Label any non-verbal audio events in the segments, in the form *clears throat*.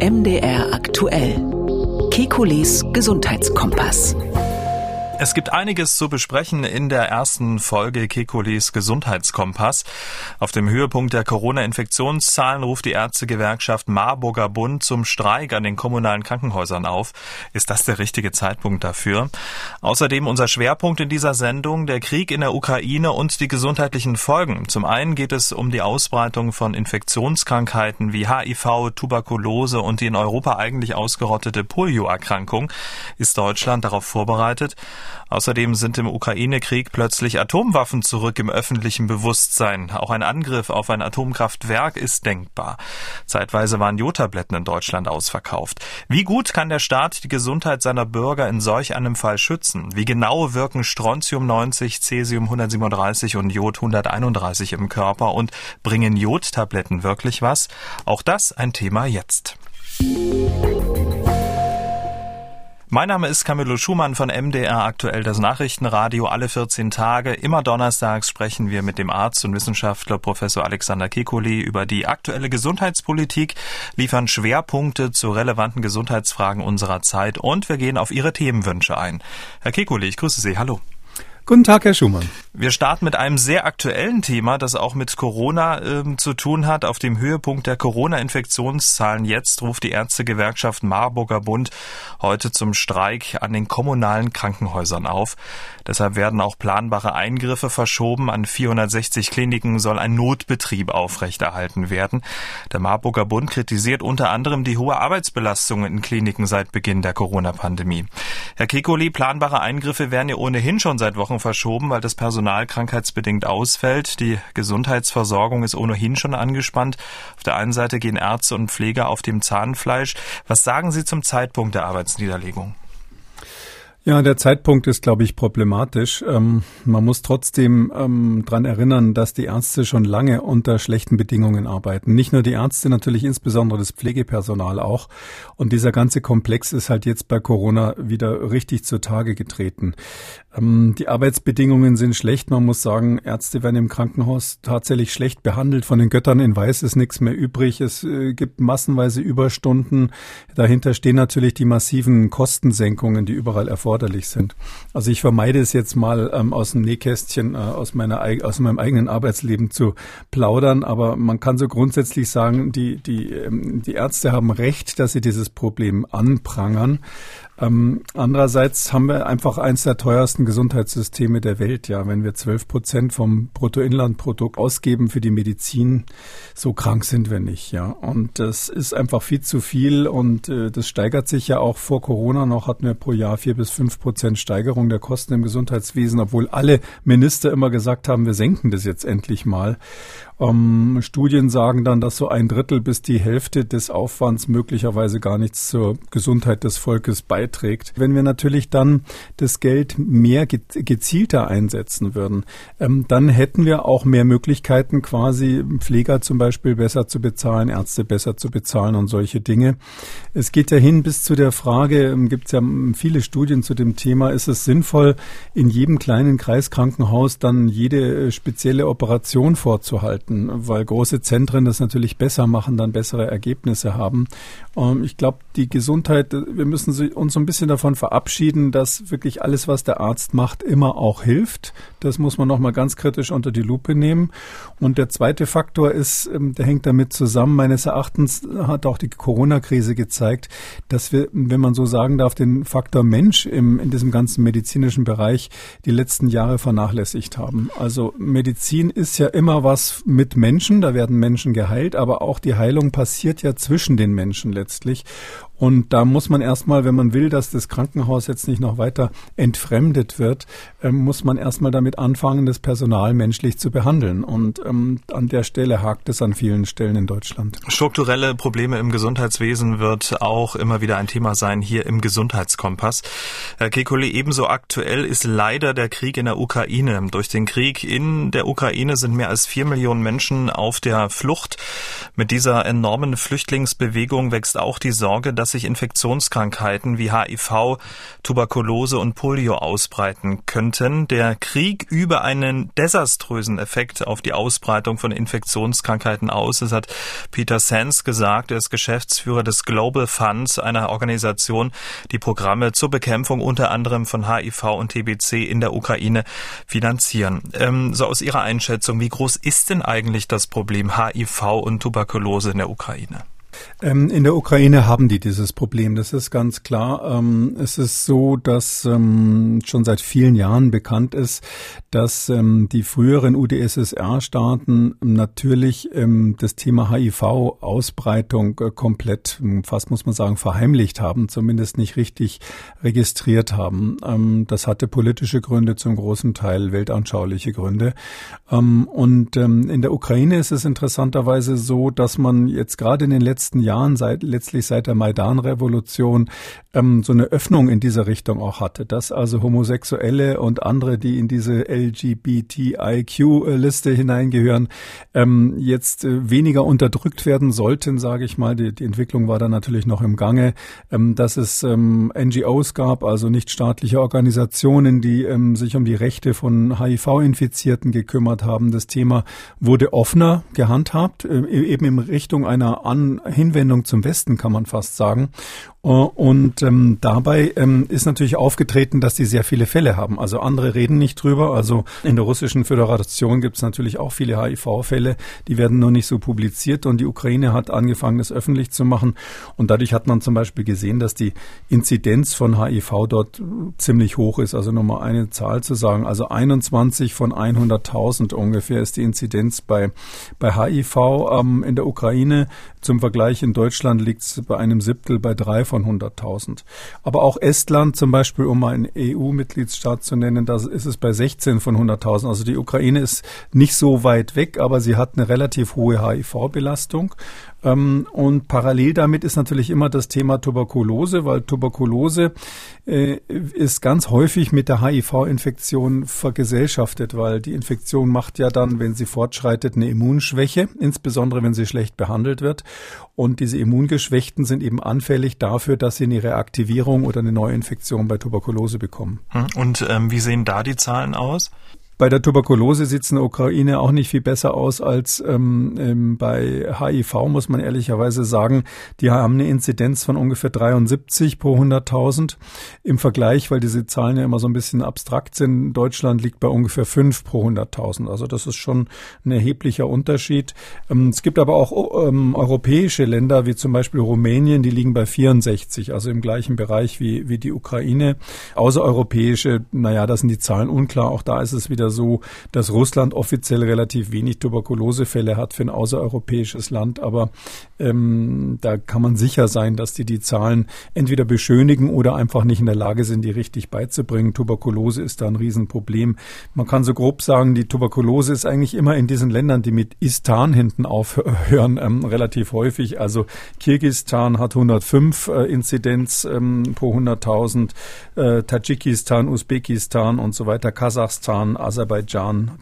MDR aktuell. Kekules Gesundheitskompass. Es gibt einiges zu besprechen in der ersten Folge Kekulis Gesundheitskompass. Auf dem Höhepunkt der Corona-Infektionszahlen ruft die Ärztegewerkschaft Marburger Bund zum Streik an den kommunalen Krankenhäusern auf. Ist das der richtige Zeitpunkt dafür? Außerdem unser Schwerpunkt in dieser Sendung, der Krieg in der Ukraine und die gesundheitlichen Folgen. Zum einen geht es um die Ausbreitung von Infektionskrankheiten wie HIV, Tuberkulose und die in Europa eigentlich ausgerottete Polioerkrankung. Ist Deutschland darauf vorbereitet? Außerdem sind im Ukraine-Krieg plötzlich Atomwaffen zurück im öffentlichen Bewusstsein. Auch ein Angriff auf ein Atomkraftwerk ist denkbar. Zeitweise waren Jodtabletten in Deutschland ausverkauft. Wie gut kann der Staat die Gesundheit seiner Bürger in solch einem Fall schützen? Wie genau wirken Strontium 90, Cäsium 137 und Jod 131 im Körper und bringen Jodtabletten wirklich was? Auch das ein Thema jetzt. Mein Name ist Camillo Schumann von MDR aktuell das Nachrichtenradio alle 14 Tage. Immer donnerstags sprechen wir mit dem Arzt und Wissenschaftler Professor Alexander Kekulé über die aktuelle Gesundheitspolitik, liefern Schwerpunkte zu relevanten Gesundheitsfragen unserer Zeit und wir gehen auf Ihre Themenwünsche ein. Herr Kekulé, ich grüße Sie. Hallo. Guten Tag, Herr Schumann. Wir starten mit einem sehr aktuellen Thema, das auch mit Corona äh, zu tun hat. Auf dem Höhepunkt der Corona-Infektionszahlen jetzt ruft die Ärztegewerkschaft Marburger Bund heute zum Streik an den kommunalen Krankenhäusern auf. Deshalb werden auch planbare Eingriffe verschoben. An 460 Kliniken soll ein Notbetrieb aufrechterhalten werden. Der Marburger Bund kritisiert unter anderem die hohe Arbeitsbelastung in Kliniken seit Beginn der Corona-Pandemie. Herr Kekoli, planbare Eingriffe werden ja ohnehin schon seit Wochen verschoben, weil das Personal krankheitsbedingt ausfällt. Die Gesundheitsversorgung ist ohnehin schon angespannt. Auf der einen Seite gehen Ärzte und Pfleger auf dem Zahnfleisch. Was sagen Sie zum Zeitpunkt der Arbeitsniederlegung? Ja, der Zeitpunkt ist, glaube ich, problematisch. Ähm, man muss trotzdem ähm, dran erinnern, dass die Ärzte schon lange unter schlechten Bedingungen arbeiten. Nicht nur die Ärzte, natürlich insbesondere das Pflegepersonal auch. Und dieser ganze Komplex ist halt jetzt bei Corona wieder richtig zutage getreten. Ähm, die Arbeitsbedingungen sind schlecht. Man muss sagen, Ärzte werden im Krankenhaus tatsächlich schlecht behandelt. Von den Göttern in Weiß ist nichts mehr übrig. Es äh, gibt massenweise Überstunden. Dahinter stehen natürlich die massiven Kostensenkungen, die überall erforderlich sind. Also ich vermeide es jetzt mal ähm, aus dem Nähkästchen, äh, aus, meiner, aus meinem eigenen Arbeitsleben zu plaudern. Aber man kann so grundsätzlich sagen, die, die, ähm, die Ärzte haben recht, dass sie dieses Problem anprangern. Ähm, andererseits haben wir einfach eins der teuersten Gesundheitssysteme der Welt. Ja, wenn wir zwölf Prozent vom Bruttoinlandprodukt ausgeben für die Medizin, so krank sind wir nicht. Ja, und das ist einfach viel zu viel und äh, das steigert sich ja auch vor Corona noch hatten wir pro Jahr vier bis fünf Prozent Steigerung der Kosten im Gesundheitswesen, obwohl alle Minister immer gesagt haben, wir senken das jetzt endlich mal. Ähm, Studien sagen dann, dass so ein Drittel bis die Hälfte des Aufwands möglicherweise gar nichts zur Gesundheit des Volkes beiträgt. Wenn wir natürlich dann das Geld mehr gezielter einsetzen würden, ähm, dann hätten wir auch mehr Möglichkeiten, quasi Pfleger zum Beispiel besser zu bezahlen, Ärzte besser zu bezahlen und solche Dinge. Es geht ja hin bis zu der Frage, ähm, gibt es ja viele Studien zu dem Thema, ist es sinnvoll, in jedem kleinen Kreiskrankenhaus dann jede äh, spezielle Operation vorzuhalten? Arbeiten, weil große Zentren das natürlich besser machen, dann bessere Ergebnisse haben. Ähm, ich glaube, die Gesundheit, wir müssen uns so ein bisschen davon verabschieden, dass wirklich alles, was der Arzt macht, immer auch hilft. Das muss man nochmal ganz kritisch unter die Lupe nehmen. Und der zweite Faktor ist, ähm, der hängt damit zusammen. Meines Erachtens hat auch die Corona-Krise gezeigt, dass wir, wenn man so sagen darf, den Faktor Mensch im, in diesem ganzen medizinischen Bereich die letzten Jahre vernachlässigt haben. Also Medizin ist ja immer was mit Menschen, da werden Menschen geheilt, aber auch die Heilung passiert ja zwischen den Menschen letztlich. Und da muss man erstmal, wenn man will, dass das Krankenhaus jetzt nicht noch weiter entfremdet wird, ähm, muss man erstmal damit anfangen, das Personal menschlich zu behandeln. Und ähm, an der Stelle hakt es an vielen Stellen in Deutschland. Strukturelle Probleme im Gesundheitswesen wird auch immer wieder ein Thema sein hier im Gesundheitskompass. Herr Kekulé, ebenso aktuell ist leider der Krieg in der Ukraine. Durch den Krieg in der Ukraine sind mehr als vier Millionen Menschen auf der Flucht. Mit dieser enormen Flüchtlingsbewegung wächst auch die Sorge, dass sich Infektionskrankheiten wie HIV, Tuberkulose und Polio ausbreiten könnten. Der Krieg übe einen desaströsen Effekt auf die Ausbreitung von Infektionskrankheiten aus. Das hat Peter Sands gesagt. Er ist Geschäftsführer des Global Funds, einer Organisation, die Programme zur Bekämpfung unter anderem von HIV und TBC in der Ukraine finanzieren. Ähm, so aus Ihrer Einschätzung, wie groß ist denn eigentlich das Problem HIV und Tuberkulose in der Ukraine? Ähm, in der Ukraine haben die dieses Problem, das ist ganz klar. Ähm, es ist so, dass ähm, schon seit vielen Jahren bekannt ist, dass die früheren UdSSR-Staaten natürlich das Thema HIV-Ausbreitung äh, komplett, fast muss man sagen, verheimlicht haben, zumindest nicht richtig registriert haben. Das hatte politische Gründe, zum großen Teil weltanschauliche Gründe. Und in der Ukraine ist es interessanterweise so, dass man jetzt gerade in den letzten Jahren Jahren, seit, letztlich seit der Maidan-Revolution, ähm, so eine Öffnung in dieser Richtung auch hatte, dass also Homosexuelle und andere, die in diese LGBTIQ-Liste hineingehören, ähm, jetzt äh, weniger unterdrückt werden sollten, sage ich mal. Die, die Entwicklung war da natürlich noch im Gange, ähm, dass es ähm, NGOs gab, also nichtstaatliche Organisationen, die ähm, sich um die Rechte von HIV-Infizierten gekümmert haben. Das Thema wurde offener gehandhabt, äh, eben in Richtung einer An Hinwendung zum Westen, kann man fast sagen. Äh, und ähm, dabei ähm, ist natürlich aufgetreten, dass die sehr viele Fälle haben. Also andere reden nicht drüber. Also in der Russischen Föderation gibt es natürlich auch viele HIV-Fälle, die werden nur nicht so publiziert. Und die Ukraine hat angefangen, das öffentlich zu machen. Und dadurch hat man zum Beispiel gesehen, dass die Inzidenz von HIV dort ziemlich hoch ist. Also nur mal eine Zahl zu sagen. Also 21 von 100.000 ungefähr ist die Inzidenz bei, bei HIV ähm, in der Ukraine. Zum Vergleich in Deutschland liegt es bei einem Siebtel bei drei von 100.000. Aber auch Estland zum Beispiel, um mal einen EU-Mitgliedsstaat zu nennen, da ist es bei 16 von 100.000. Also die Ukraine ist nicht so weit weg, aber sie hat eine relativ hohe HIV-Belastung. Ähm, und parallel damit ist natürlich immer das Thema Tuberkulose, weil Tuberkulose äh, ist ganz häufig mit der HIV-Infektion vergesellschaftet, weil die Infektion macht ja dann, wenn sie fortschreitet, eine Immunschwäche, insbesondere wenn sie schlecht behandelt wird. Und diese Immungeschwächten sind eben anfällig dafür, dass sie eine Reaktivierung oder eine Neuinfektion bei Tuberkulose bekommen. Und ähm, wie sehen da die Zahlen aus? Bei der Tuberkulose sieht es in der Ukraine auch nicht viel besser aus als ähm, ähm, bei HIV, muss man ehrlicherweise sagen. Die haben eine Inzidenz von ungefähr 73 pro 100.000 im Vergleich, weil diese Zahlen ja immer so ein bisschen abstrakt sind. Deutschland liegt bei ungefähr 5 pro 100.000. Also das ist schon ein erheblicher Unterschied. Ähm, es gibt aber auch ähm, europäische Länder, wie zum Beispiel Rumänien, die liegen bei 64, also im gleichen Bereich wie, wie die Ukraine. Außereuropäische, naja, da sind die Zahlen unklar. Auch da ist es wieder so, dass Russland offiziell relativ wenig Tuberkulosefälle hat für ein außereuropäisches Land. Aber ähm, da kann man sicher sein, dass die die Zahlen entweder beschönigen oder einfach nicht in der Lage sind, die richtig beizubringen. Tuberkulose ist da ein Riesenproblem. Man kann so grob sagen, die Tuberkulose ist eigentlich immer in diesen Ländern, die mit Istan hinten aufhören, *laughs* ähm, relativ häufig. Also Kirgistan hat 105 äh, Inzidenz ähm, pro 100.000, äh, Tadschikistan, Usbekistan und so weiter, Kasachstan, Aserbaidschan,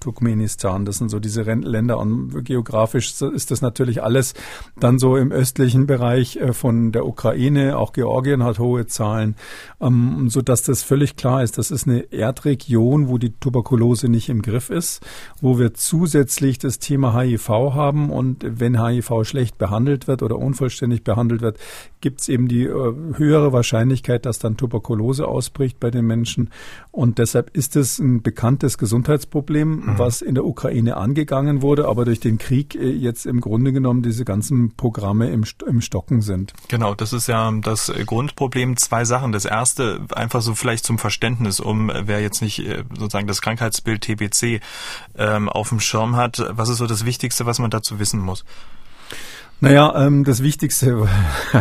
Turkmenistan. Das sind so diese Länder und geografisch ist das natürlich alles dann so im östlichen Bereich äh, von der Ukraine. Auch Georgien hat hohe Zahlen, ähm, so dass das völlig klar ist. Das ist eine Erdregion, wo die Tuberkulose nicht im Griff ist, wo wir zusätzlich das Thema HIV haben und wenn HIV schlecht behandelt wird oder unvollständig behandelt wird, gibt es eben die äh, höhere Wahrscheinlichkeit, dass dann Tuberkulose ausbricht bei den Menschen. Und deshalb ist es ein bekanntes Gesundheitsproblem, mhm. was in der Ukraine angegangen wurde, aber durch den Krieg äh, jetzt im Grunde genommen diese ganzen Programme im, im Stocken sind. Genau, das ist ja das Grundproblem. Zwei Sachen. Das erste, einfach so vielleicht zum Verständnis, um wer jetzt nicht äh, sozusagen das Krankheitsbild TBC ähm, auf dem Schirm hat. Was ist so das Wichtigste, was man dazu wissen muss? Naja, ähm, das Wichtigste,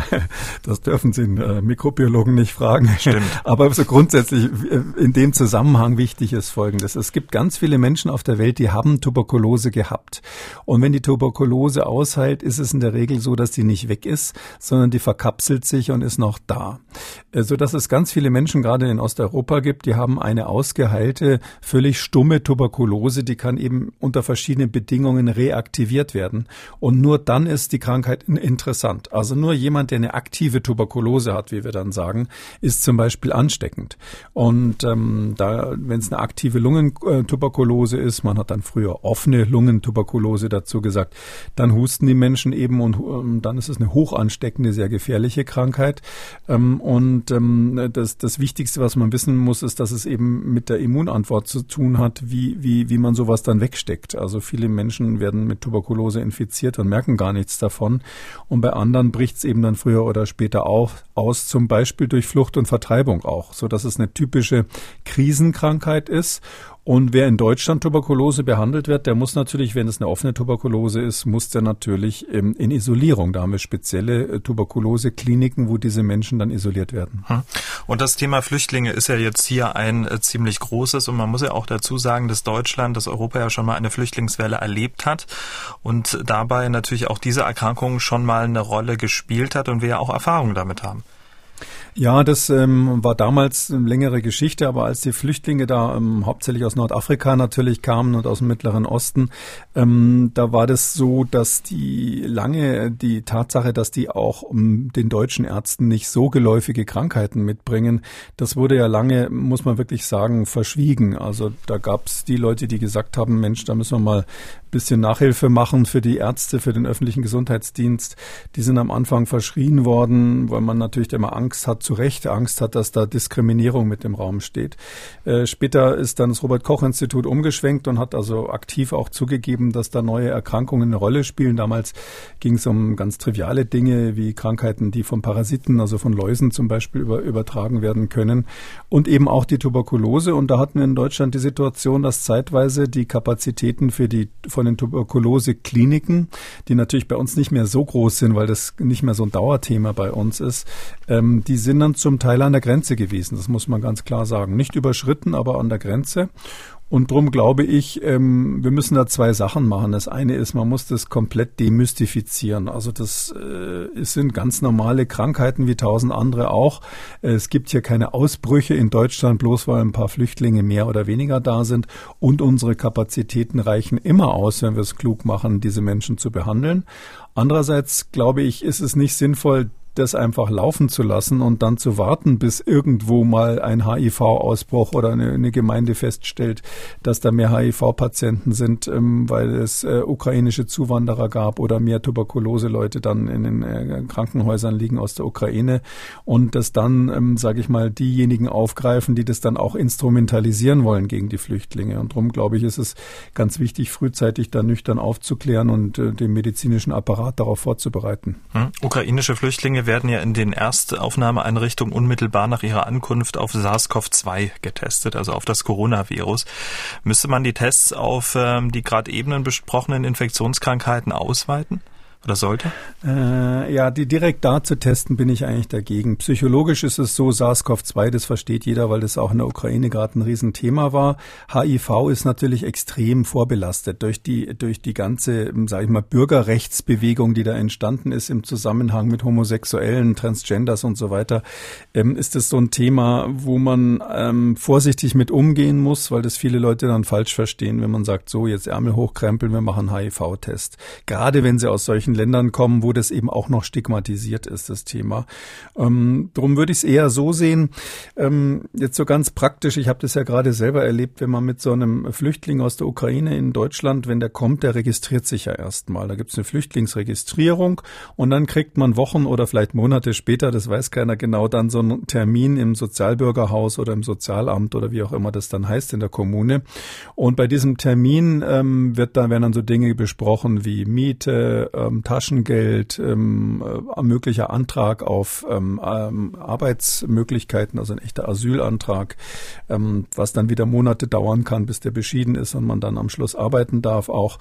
*laughs* das dürfen Sie einen äh, Mikrobiologen nicht fragen. Stimmt. *laughs* Aber so grundsätzlich äh, in dem Zusammenhang wichtig ist Folgendes. Es gibt ganz viele Menschen auf der Welt, die haben Tuberkulose gehabt. Und wenn die Tuberkulose ausheilt, ist es in der Regel so, dass die nicht weg ist, sondern die verkapselt sich und ist noch da. Äh, so dass es ganz viele Menschen gerade in Osteuropa gibt, die haben eine ausgeheilte, völlig stumme Tuberkulose, die kann eben unter verschiedenen Bedingungen reaktiviert werden. Und nur dann ist die Krankheit interessant. Also nur jemand, der eine aktive Tuberkulose hat, wie wir dann sagen, ist zum Beispiel ansteckend. Und ähm, da, wenn es eine aktive Lungentuberkulose ist, man hat dann früher offene Lungentuberkulose dazu gesagt, dann husten die Menschen eben und ähm, dann ist es eine hochansteckende, sehr gefährliche Krankheit. Ähm, und ähm, das, das Wichtigste, was man wissen muss, ist, dass es eben mit der Immunantwort zu tun hat, wie, wie, wie man sowas dann wegsteckt. Also viele Menschen werden mit Tuberkulose infiziert und merken gar nichts davon davon. Und bei anderen bricht es eben dann früher oder später auch aus, zum Beispiel durch Flucht und Vertreibung auch, so dass es eine typische Krisenkrankheit ist. Und wer in Deutschland Tuberkulose behandelt wird, der muss natürlich, wenn es eine offene Tuberkulose ist, muss der natürlich in Isolierung. Da haben wir spezielle äh, Tuberkulose-Kliniken, wo diese Menschen dann isoliert werden. Hm. Und das Thema Flüchtlinge ist ja jetzt hier ein äh, ziemlich großes. Und man muss ja auch dazu sagen, dass Deutschland, dass Europa ja schon mal eine Flüchtlingswelle erlebt hat und dabei natürlich auch diese Erkrankung schon mal eine Rolle gespielt hat und wir ja auch Erfahrungen damit haben. Ja, das ähm, war damals eine längere Geschichte, aber als die Flüchtlinge da ähm, hauptsächlich aus Nordafrika natürlich kamen und aus dem Mittleren Osten, ähm, da war das so, dass die lange die Tatsache, dass die auch um, den deutschen Ärzten nicht so geläufige Krankheiten mitbringen, das wurde ja lange, muss man wirklich sagen, verschwiegen. Also da gab es die Leute, die gesagt haben, Mensch, da müssen wir mal bisschen Nachhilfe machen für die Ärzte, für den öffentlichen Gesundheitsdienst. Die sind am Anfang verschrien worden, weil man natürlich immer Angst hat, zu Recht Angst hat, dass da Diskriminierung mit im Raum steht. Äh, später ist dann das Robert-Koch-Institut umgeschwenkt und hat also aktiv auch zugegeben, dass da neue Erkrankungen eine Rolle spielen. Damals ging es um ganz triviale Dinge wie Krankheiten, die von Parasiten, also von Läusen zum Beispiel über, übertragen werden können und eben auch die Tuberkulose. Und da hatten wir in Deutschland die Situation, dass zeitweise die Kapazitäten für die von von den Tuberkulose-Kliniken, die natürlich bei uns nicht mehr so groß sind, weil das nicht mehr so ein Dauerthema bei uns ist, ähm, die sind dann zum Teil an der Grenze gewesen. Das muss man ganz klar sagen. Nicht überschritten, aber an der Grenze. Und darum glaube ich, ähm, wir müssen da zwei Sachen machen. Das eine ist, man muss das komplett demystifizieren. Also das äh, sind ganz normale Krankheiten wie tausend andere auch. Es gibt hier keine Ausbrüche in Deutschland, bloß weil ein paar Flüchtlinge mehr oder weniger da sind. Und unsere Kapazitäten reichen immer aus, wenn wir es klug machen, diese Menschen zu behandeln. Andererseits glaube ich, ist es nicht sinnvoll, das einfach laufen zu lassen und dann zu warten, bis irgendwo mal ein HIV-Ausbruch oder eine, eine, Gemeinde feststellt, dass da mehr HIV-Patienten sind, ähm, weil es äh, ukrainische Zuwanderer gab oder mehr Tuberkulose-Leute dann in den äh, Krankenhäusern liegen aus der Ukraine und dass dann, ähm, sage ich mal, diejenigen aufgreifen, die das dann auch instrumentalisieren wollen gegen die Flüchtlinge. Und darum glaube ich, ist es ganz wichtig, frühzeitig da nüchtern aufzuklären und äh, den medizinischen Apparat darauf vorzubereiten. Hm. Ukrainische Flüchtlinge werden ja in den Erstaufnahmeeinrichtungen unmittelbar nach ihrer Ankunft auf SARS-CoV-2 getestet, also auf das Coronavirus. Müsste man die Tests auf ähm, die gerade eben besprochenen Infektionskrankheiten ausweiten? Oder sollte? Äh, ja, die direkt da zu testen bin ich eigentlich dagegen. Psychologisch ist es so, SARS-CoV-2, das versteht jeder, weil das auch in der Ukraine gerade ein Riesenthema war. HIV ist natürlich extrem vorbelastet durch die, durch die ganze, sage ich mal, Bürgerrechtsbewegung, die da entstanden ist im Zusammenhang mit Homosexuellen, Transgenders und so weiter. Ähm, ist das so ein Thema, wo man ähm, vorsichtig mit umgehen muss, weil das viele Leute dann falsch verstehen, wenn man sagt, so jetzt Ärmel hochkrempeln, wir machen HIV-Test. Gerade wenn sie aus solchen Ländern kommen, wo das eben auch noch stigmatisiert ist, das Thema. Ähm, drum würde ich es eher so sehen, ähm, jetzt so ganz praktisch, ich habe das ja gerade selber erlebt, wenn man mit so einem Flüchtling aus der Ukraine in Deutschland, wenn der kommt, der registriert sich ja erstmal. Da gibt es eine Flüchtlingsregistrierung und dann kriegt man Wochen oder vielleicht Monate später, das weiß keiner genau, dann so einen Termin im Sozialbürgerhaus oder im Sozialamt oder wie auch immer das dann heißt in der Kommune. Und bei diesem Termin ähm, wird da werden dann so Dinge besprochen wie Miete, ähm, Taschengeld, ähm, äh, möglicher Antrag auf ähm, ähm, Arbeitsmöglichkeiten, also ein echter Asylantrag, ähm, was dann wieder Monate dauern kann, bis der beschieden ist und man dann am Schluss arbeiten darf auch.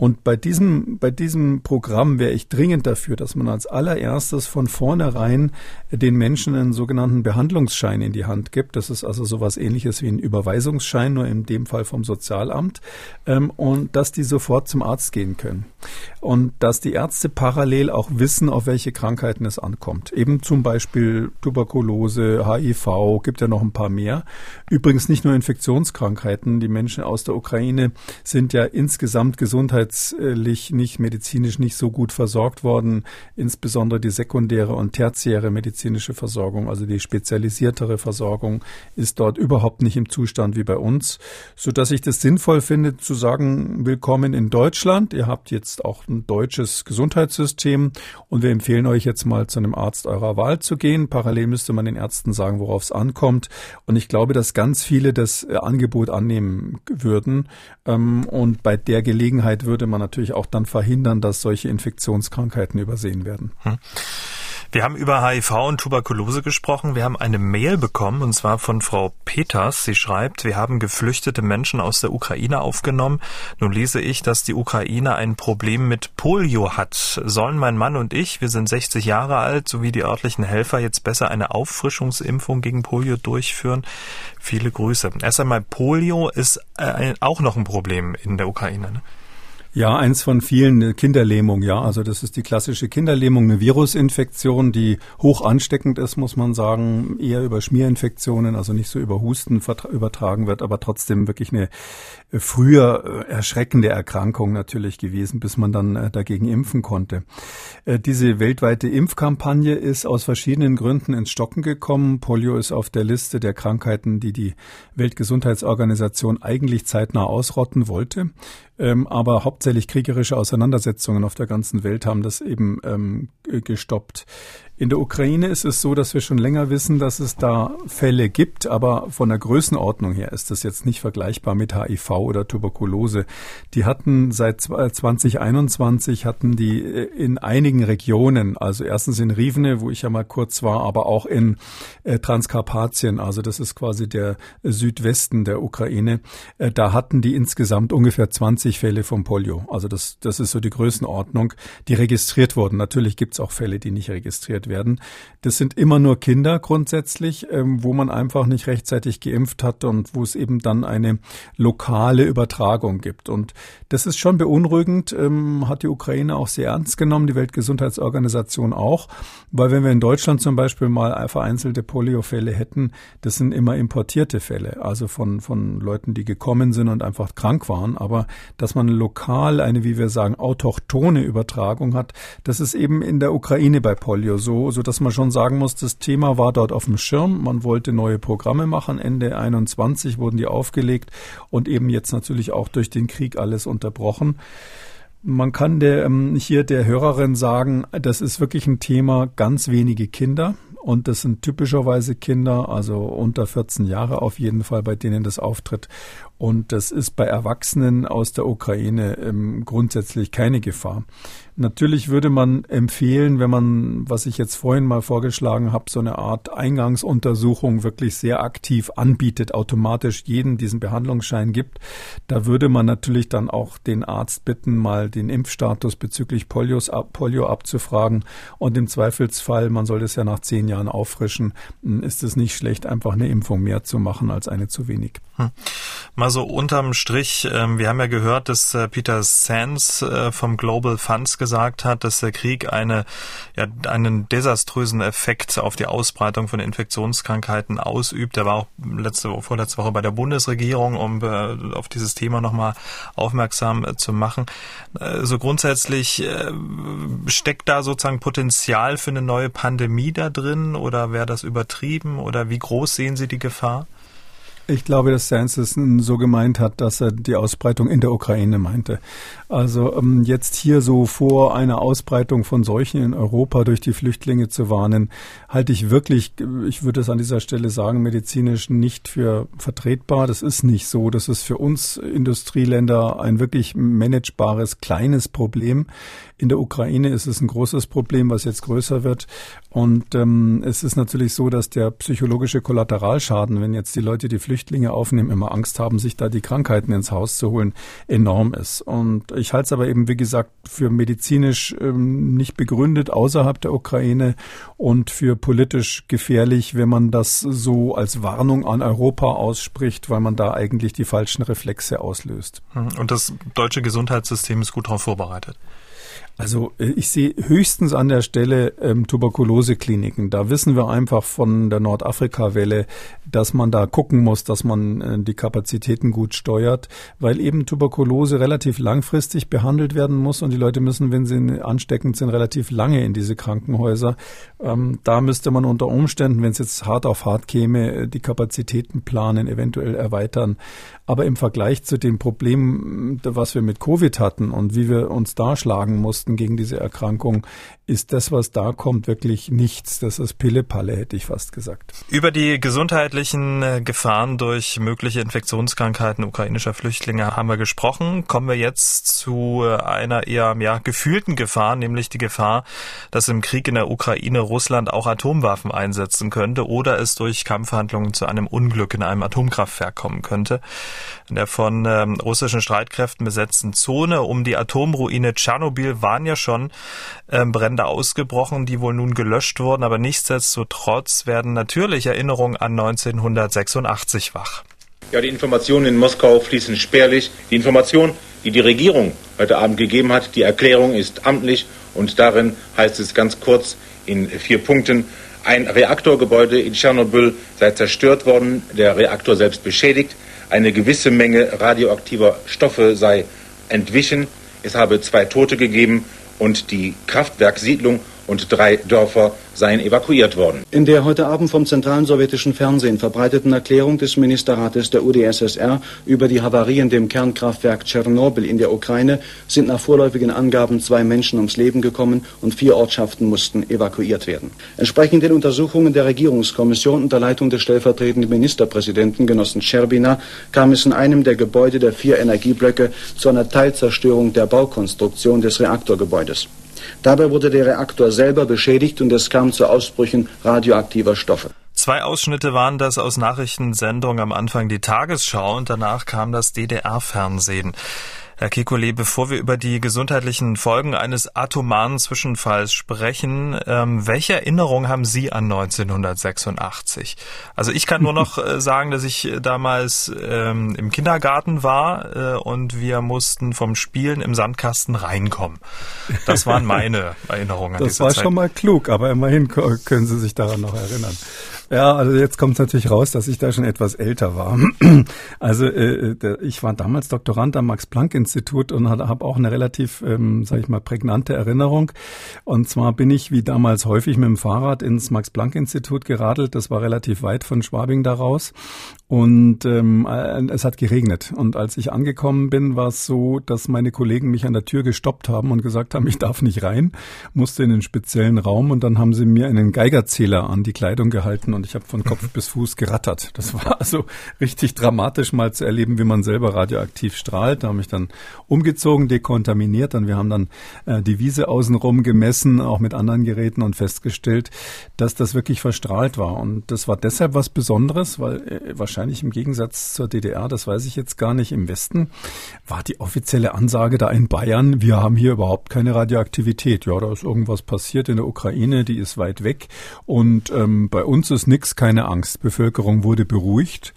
Und bei diesem, bei diesem Programm wäre ich dringend dafür, dass man als allererstes von vornherein den Menschen einen sogenannten Behandlungsschein in die Hand gibt. Das ist also sowas ähnliches wie ein Überweisungsschein, nur in dem Fall vom Sozialamt. Ähm, und dass die sofort zum Arzt gehen können. Und dass die Ärzte parallel auch wissen, auf welche Krankheiten es ankommt. Eben zum Beispiel Tuberkulose, HIV, gibt ja noch ein paar mehr. Übrigens nicht nur Infektionskrankheiten. Die Menschen aus der Ukraine sind ja insgesamt gesundheits gesundheitlich nicht medizinisch nicht so gut versorgt worden, insbesondere die sekundäre und tertiäre medizinische Versorgung, also die spezialisiertere Versorgung ist dort überhaupt nicht im Zustand wie bei uns, so dass ich das sinnvoll finde zu sagen, willkommen in Deutschland. Ihr habt jetzt auch ein deutsches Gesundheitssystem und wir empfehlen euch jetzt mal zu einem Arzt eurer Wahl zu gehen. Parallel müsste man den Ärzten sagen, worauf es ankommt. Und ich glaube, dass ganz viele das äh, Angebot annehmen würden. Ähm, und bei der Gelegenheit würde man natürlich auch dann verhindern, dass solche Infektionskrankheiten übersehen werden. Hm. Wir haben über HIV und Tuberkulose gesprochen. Wir haben eine Mail bekommen, und zwar von Frau Peters. Sie schreibt, wir haben geflüchtete Menschen aus der Ukraine aufgenommen. Nun lese ich, dass die Ukraine ein Problem mit Polio hat. Sollen mein Mann und ich, wir sind 60 Jahre alt, sowie die örtlichen Helfer jetzt besser eine Auffrischungsimpfung gegen Polio durchführen? Viele Grüße. Erst einmal, Polio ist äh, auch noch ein Problem in der Ukraine. Ne? Ja, eins von vielen Kinderlähmung, ja. Also das ist die klassische Kinderlähmung, eine Virusinfektion, die hoch ansteckend ist, muss man sagen, eher über Schmierinfektionen, also nicht so über Husten übertragen wird, aber trotzdem wirklich eine früher äh, erschreckende Erkrankung natürlich gewesen, bis man dann äh, dagegen impfen konnte. Diese weltweite Impfkampagne ist aus verschiedenen Gründen ins Stocken gekommen. Polio ist auf der Liste der Krankheiten, die die Weltgesundheitsorganisation eigentlich zeitnah ausrotten wollte. Ähm, aber hauptsächlich kriegerische Auseinandersetzungen auf der ganzen Welt haben das eben ähm, gestoppt. In der Ukraine ist es so, dass wir schon länger wissen, dass es da Fälle gibt, aber von der Größenordnung her ist das jetzt nicht vergleichbar mit HIV oder Tuberkulose. Die hatten seit 2021 hatten die äh, in einigen Regionen, also erstens in Rivne, wo ich ja mal kurz war, aber auch in äh, Transkarpatien, also das ist quasi der Südwesten der Ukraine, äh, da hatten die insgesamt ungefähr 20 Fälle von Polio. Also das, das ist so die Größenordnung, die registriert wurden. Natürlich gibt es auch Fälle, die nicht registriert werden. Das sind immer nur Kinder grundsätzlich, ähm, wo man einfach nicht rechtzeitig geimpft hat und wo es eben dann eine lokale Übertragung gibt. Und das ist schon beunruhigend, ähm, hat die Ukraine auch sehr ernst genommen, die Weltgesundheitsorganisation auch, weil wenn wir in Deutschland zum Beispiel mal vereinzelte Poliofälle hätten, das sind immer importierte Fälle, also von, von Leuten, die gekommen sind und einfach krank waren. Aber dass man lokal eine, wie wir sagen, autochtone Übertragung hat, das ist eben in der Ukraine bei Polio so so, dass man schon sagen muss, das Thema war dort auf dem Schirm. Man wollte neue Programme machen. Ende 21 wurden die aufgelegt und eben jetzt natürlich auch durch den Krieg alles unterbrochen. Man kann der, ähm, hier der Hörerin sagen, das ist wirklich ein Thema ganz wenige Kinder. Und das sind typischerweise Kinder, also unter 14 Jahre auf jeden Fall, bei denen das auftritt. Und das ist bei Erwachsenen aus der Ukraine ähm, grundsätzlich keine Gefahr. Natürlich würde man empfehlen, wenn man, was ich jetzt vorhin mal vorgeschlagen habe, so eine Art Eingangsuntersuchung wirklich sehr aktiv anbietet, automatisch jeden diesen Behandlungsschein gibt, da würde man natürlich dann auch den Arzt bitten, mal den Impfstatus bezüglich Polios, Polio abzufragen. Und im Zweifelsfall, man soll das ja nach zehn Jahren auffrischen, ist es nicht schlecht, einfach eine Impfung mehr zu machen als eine zu wenig. Hm. So unterm Strich, ähm, wir haben ja gehört, dass äh, Peter Sands äh, vom Global Funds gesagt hat, dass der Krieg eine, ja, einen desaströsen Effekt auf die Ausbreitung von Infektionskrankheiten ausübt. Er war auch letzte, vorletzte Woche bei der Bundesregierung, um äh, auf dieses Thema nochmal aufmerksam zu machen. So also grundsätzlich steckt da sozusagen Potenzial für eine neue Pandemie da drin oder wäre das übertrieben oder wie groß sehen Sie die Gefahr? Ich glaube, dass Sands es so gemeint hat, dass er die Ausbreitung in der Ukraine meinte. Also ähm, jetzt hier so vor einer Ausbreitung von Seuchen in Europa durch die Flüchtlinge zu warnen, halte ich wirklich, ich würde es an dieser Stelle sagen, medizinisch nicht für vertretbar. Das ist nicht so. Das ist für uns Industrieländer ein wirklich managebares kleines Problem. In der Ukraine ist es ein großes Problem, was jetzt größer wird. Und ähm, es ist natürlich so, dass der psychologische Kollateralschaden, wenn jetzt die Leute, die Flüchtlinge aufnehmen, immer Angst haben, sich da die Krankheiten ins Haus zu holen, enorm ist. Und ich halte es aber eben, wie gesagt, für medizinisch ähm, nicht begründet außerhalb der Ukraine und für politisch gefährlich, wenn man das so als Warnung an Europa ausspricht, weil man da eigentlich die falschen Reflexe auslöst. Und das deutsche Gesundheitssystem ist gut darauf vorbereitet. Also äh, ich sehe höchstens an der Stelle ähm, Tuberkulosekliniken. Da wissen wir einfach von der Nordafrika-Welle, dass man da gucken muss, dass man äh, die Kapazitäten gut steuert, weil eben Tuberkulose relativ langfristig behandelt werden muss und die Leute müssen, wenn sie ansteckend sind, relativ lange in diese Krankenhäuser. Ähm, da müsste man unter Umständen, wenn es jetzt hart auf hart käme, äh, die Kapazitäten planen, eventuell erweitern. Aber im Vergleich zu dem Problem, was wir mit Covid hatten und wie wir uns da schlagen mussten gegen diese Erkrankung, ist das, was da kommt, wirklich nichts. Das ist Pille-Palle, hätte ich fast gesagt. Über die gesundheitlichen äh, Gefahren durch mögliche Infektionskrankheiten ukrainischer Flüchtlinge haben wir gesprochen. Kommen wir jetzt zu äh, einer eher ja, gefühlten Gefahr, nämlich die Gefahr, dass im Krieg in der Ukraine Russland auch Atomwaffen einsetzen könnte oder es durch Kampfhandlungen zu einem Unglück in einem Atomkraftwerk kommen könnte. In der von ähm, russischen Streitkräften besetzten Zone um die Atomruine Tschernobyl waren ja schon ähm, Brände ausgebrochen, die wohl nun gelöscht wurden, aber nichtsdestotrotz werden natürlich Erinnerungen an 1986 wach. Ja, die Informationen in Moskau fließen spärlich. Die Information, die die Regierung heute Abend gegeben hat, die Erklärung ist amtlich und darin heißt es ganz kurz in vier Punkten, ein Reaktorgebäude in Tschernobyl sei zerstört worden, der Reaktor selbst beschädigt eine gewisse Menge radioaktiver Stoffe sei entwichen. Es habe zwei Tote gegeben und die Kraftwerkssiedlung und drei Dörfer seien evakuiert worden. In der heute Abend vom zentralen sowjetischen Fernsehen verbreiteten Erklärung des Ministerrates der UdSSR über die Havarie in dem Kernkraftwerk Tschernobyl in der Ukraine sind nach vorläufigen Angaben zwei Menschen ums Leben gekommen und vier Ortschaften mussten evakuiert werden. Entsprechend den Untersuchungen der Regierungskommission unter Leitung des stellvertretenden Ministerpräsidenten Genossen Scherbina kam es in einem der Gebäude der vier Energieblöcke zu einer Teilzerstörung der Baukonstruktion des Reaktorgebäudes. Dabei wurde der Reaktor selber beschädigt und es kam zu Ausbrüchen radioaktiver Stoffe. Zwei Ausschnitte waren das aus Nachrichtensendungen am Anfang die Tagesschau und danach kam das DDR-Fernsehen. Herr Kekulé, bevor wir über die gesundheitlichen Folgen eines atomaren Zwischenfalls sprechen, ähm, welche Erinnerung haben Sie an 1986? Also ich kann nur noch *laughs* äh, sagen, dass ich damals ähm, im Kindergarten war äh, und wir mussten vom Spielen im Sandkasten reinkommen. Das waren *laughs* meine Erinnerungen an Das war Zeit. schon mal klug, aber immerhin können Sie sich daran noch erinnern. Ja, also jetzt kommt es natürlich raus, dass ich da schon etwas älter war. *clears throat* Also äh, der, ich war damals Doktorand am Max-Planck-Institut und habe auch eine relativ, ähm, sage ich mal, prägnante Erinnerung. Und zwar bin ich wie damals häufig mit dem Fahrrad ins Max-Planck-Institut geradelt. Das war relativ weit von Schwabing daraus. Und ähm, äh, es hat geregnet. Und als ich angekommen bin, war es so, dass meine Kollegen mich an der Tür gestoppt haben und gesagt haben, ich darf nicht rein, musste in einen speziellen Raum und dann haben sie mir einen Geigerzähler an die Kleidung gehalten und ich habe von Kopf *laughs* bis Fuß gerattert. Das war also richtig dramatisch mal zu erleben, wie man selber radioaktiv strahlt. Da habe ich dann umgezogen, dekontaminiert und wir haben dann äh, die Wiese außenrum gemessen, auch mit anderen Geräten und festgestellt, dass das wirklich verstrahlt war. Und das war deshalb was Besonderes, weil äh, wahrscheinlich im Gegensatz zur DDR, das weiß ich jetzt gar nicht, im Westen, war die offizielle Ansage da in Bayern, wir haben hier überhaupt keine Radioaktivität. Ja, da ist irgendwas passiert in der Ukraine, die ist weit weg. Und ähm, bei uns ist nichts, keine Angst. Bevölkerung wurde beruhigt.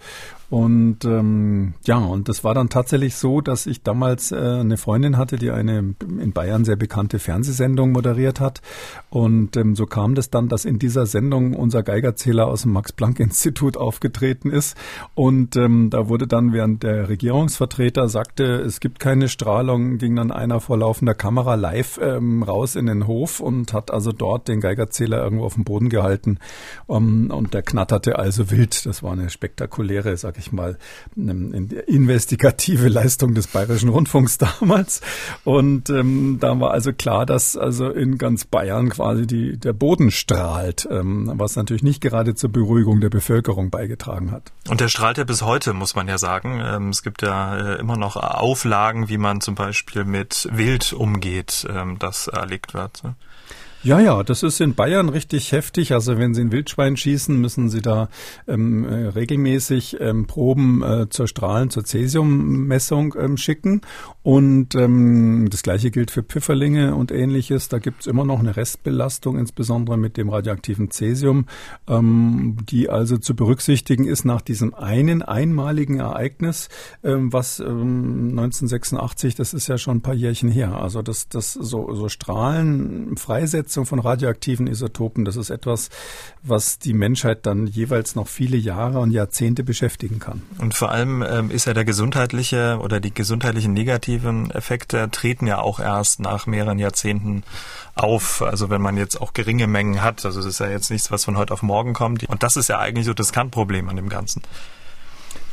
Und ähm, ja, und das war dann tatsächlich so, dass ich damals äh, eine Freundin hatte, die eine in Bayern sehr bekannte Fernsehsendung moderiert hat. Und ähm, so kam das dann, dass in dieser Sendung unser Geigerzähler aus dem Max-Planck-Institut aufgetreten ist. Und ähm, da wurde dann, während der Regierungsvertreter sagte, es gibt keine Strahlung, ging dann einer vor laufender Kamera live ähm, raus in den Hof und hat also dort den Geigerzähler irgendwo auf dem Boden gehalten. Um, und der knatterte also wild. Das war eine spektakuläre, sag ich mal, investigative Leistung des Bayerischen Rundfunks *laughs* damals. Und ähm, da war also klar, dass also in ganz Bayern quasi die, der Boden strahlt, ähm, was natürlich nicht gerade zur Beruhigung der Bevölkerung beigetragen hat. Und der strahlt ja bis heute, muss man ja sagen. Ähm, es gibt ja äh, immer noch Auflagen, wie man zum Beispiel mit Wild umgeht, ähm, das erlegt wird. Ja, ja, das ist in Bayern richtig heftig. Also wenn Sie ein Wildschwein schießen, müssen Sie da ähm, äh, regelmäßig ähm, Proben äh, zur Strahlen, zur Cäsiummessung ähm, schicken. Und ähm, das gleiche gilt für Pfifferlinge und ähnliches. Da gibt's immer noch eine Restbelastung, insbesondere mit dem radioaktiven Cäsium, ähm, die also zu berücksichtigen ist nach diesem einen einmaligen Ereignis, ähm, was ähm, 1986, das ist ja schon ein paar Jährchen her. Also das, das so, so Strahlen, Freisetzung von radioaktiven Isotopen, das ist etwas, was die Menschheit dann jeweils noch viele Jahre und Jahrzehnte beschäftigen kann. Und vor allem ähm, ist ja der gesundheitliche oder die gesundheitlichen Negativen Effekte treten ja auch erst nach mehreren Jahrzehnten auf. Also wenn man jetzt auch geringe Mengen hat. Also es ist ja jetzt nichts, was von heute auf morgen kommt. Und das ist ja eigentlich so das Kernproblem an dem Ganzen.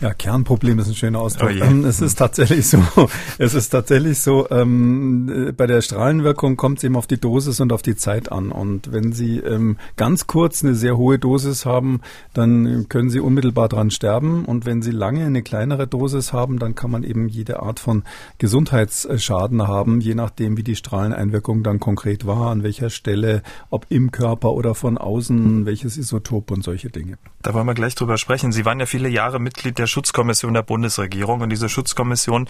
Ja, Kernproblem ist ein schöner Ausdruck. Oh es ist tatsächlich so, *laughs* es ist tatsächlich so, ähm, bei der Strahlenwirkung kommt es eben auf die Dosis und auf die Zeit an. Und wenn Sie ähm, ganz kurz eine sehr hohe Dosis haben, dann können Sie unmittelbar dran sterben. Und wenn Sie lange eine kleinere Dosis haben, dann kann man eben jede Art von Gesundheitsschaden haben, je nachdem, wie die Strahleneinwirkung dann konkret war, an welcher Stelle, ob im Körper oder von außen, welches Isotop und solche Dinge. Da wollen wir gleich drüber sprechen. Sie waren ja viele Jahre Mitglied der Schutzkommission der Bundesregierung. Und diese Schutzkommission,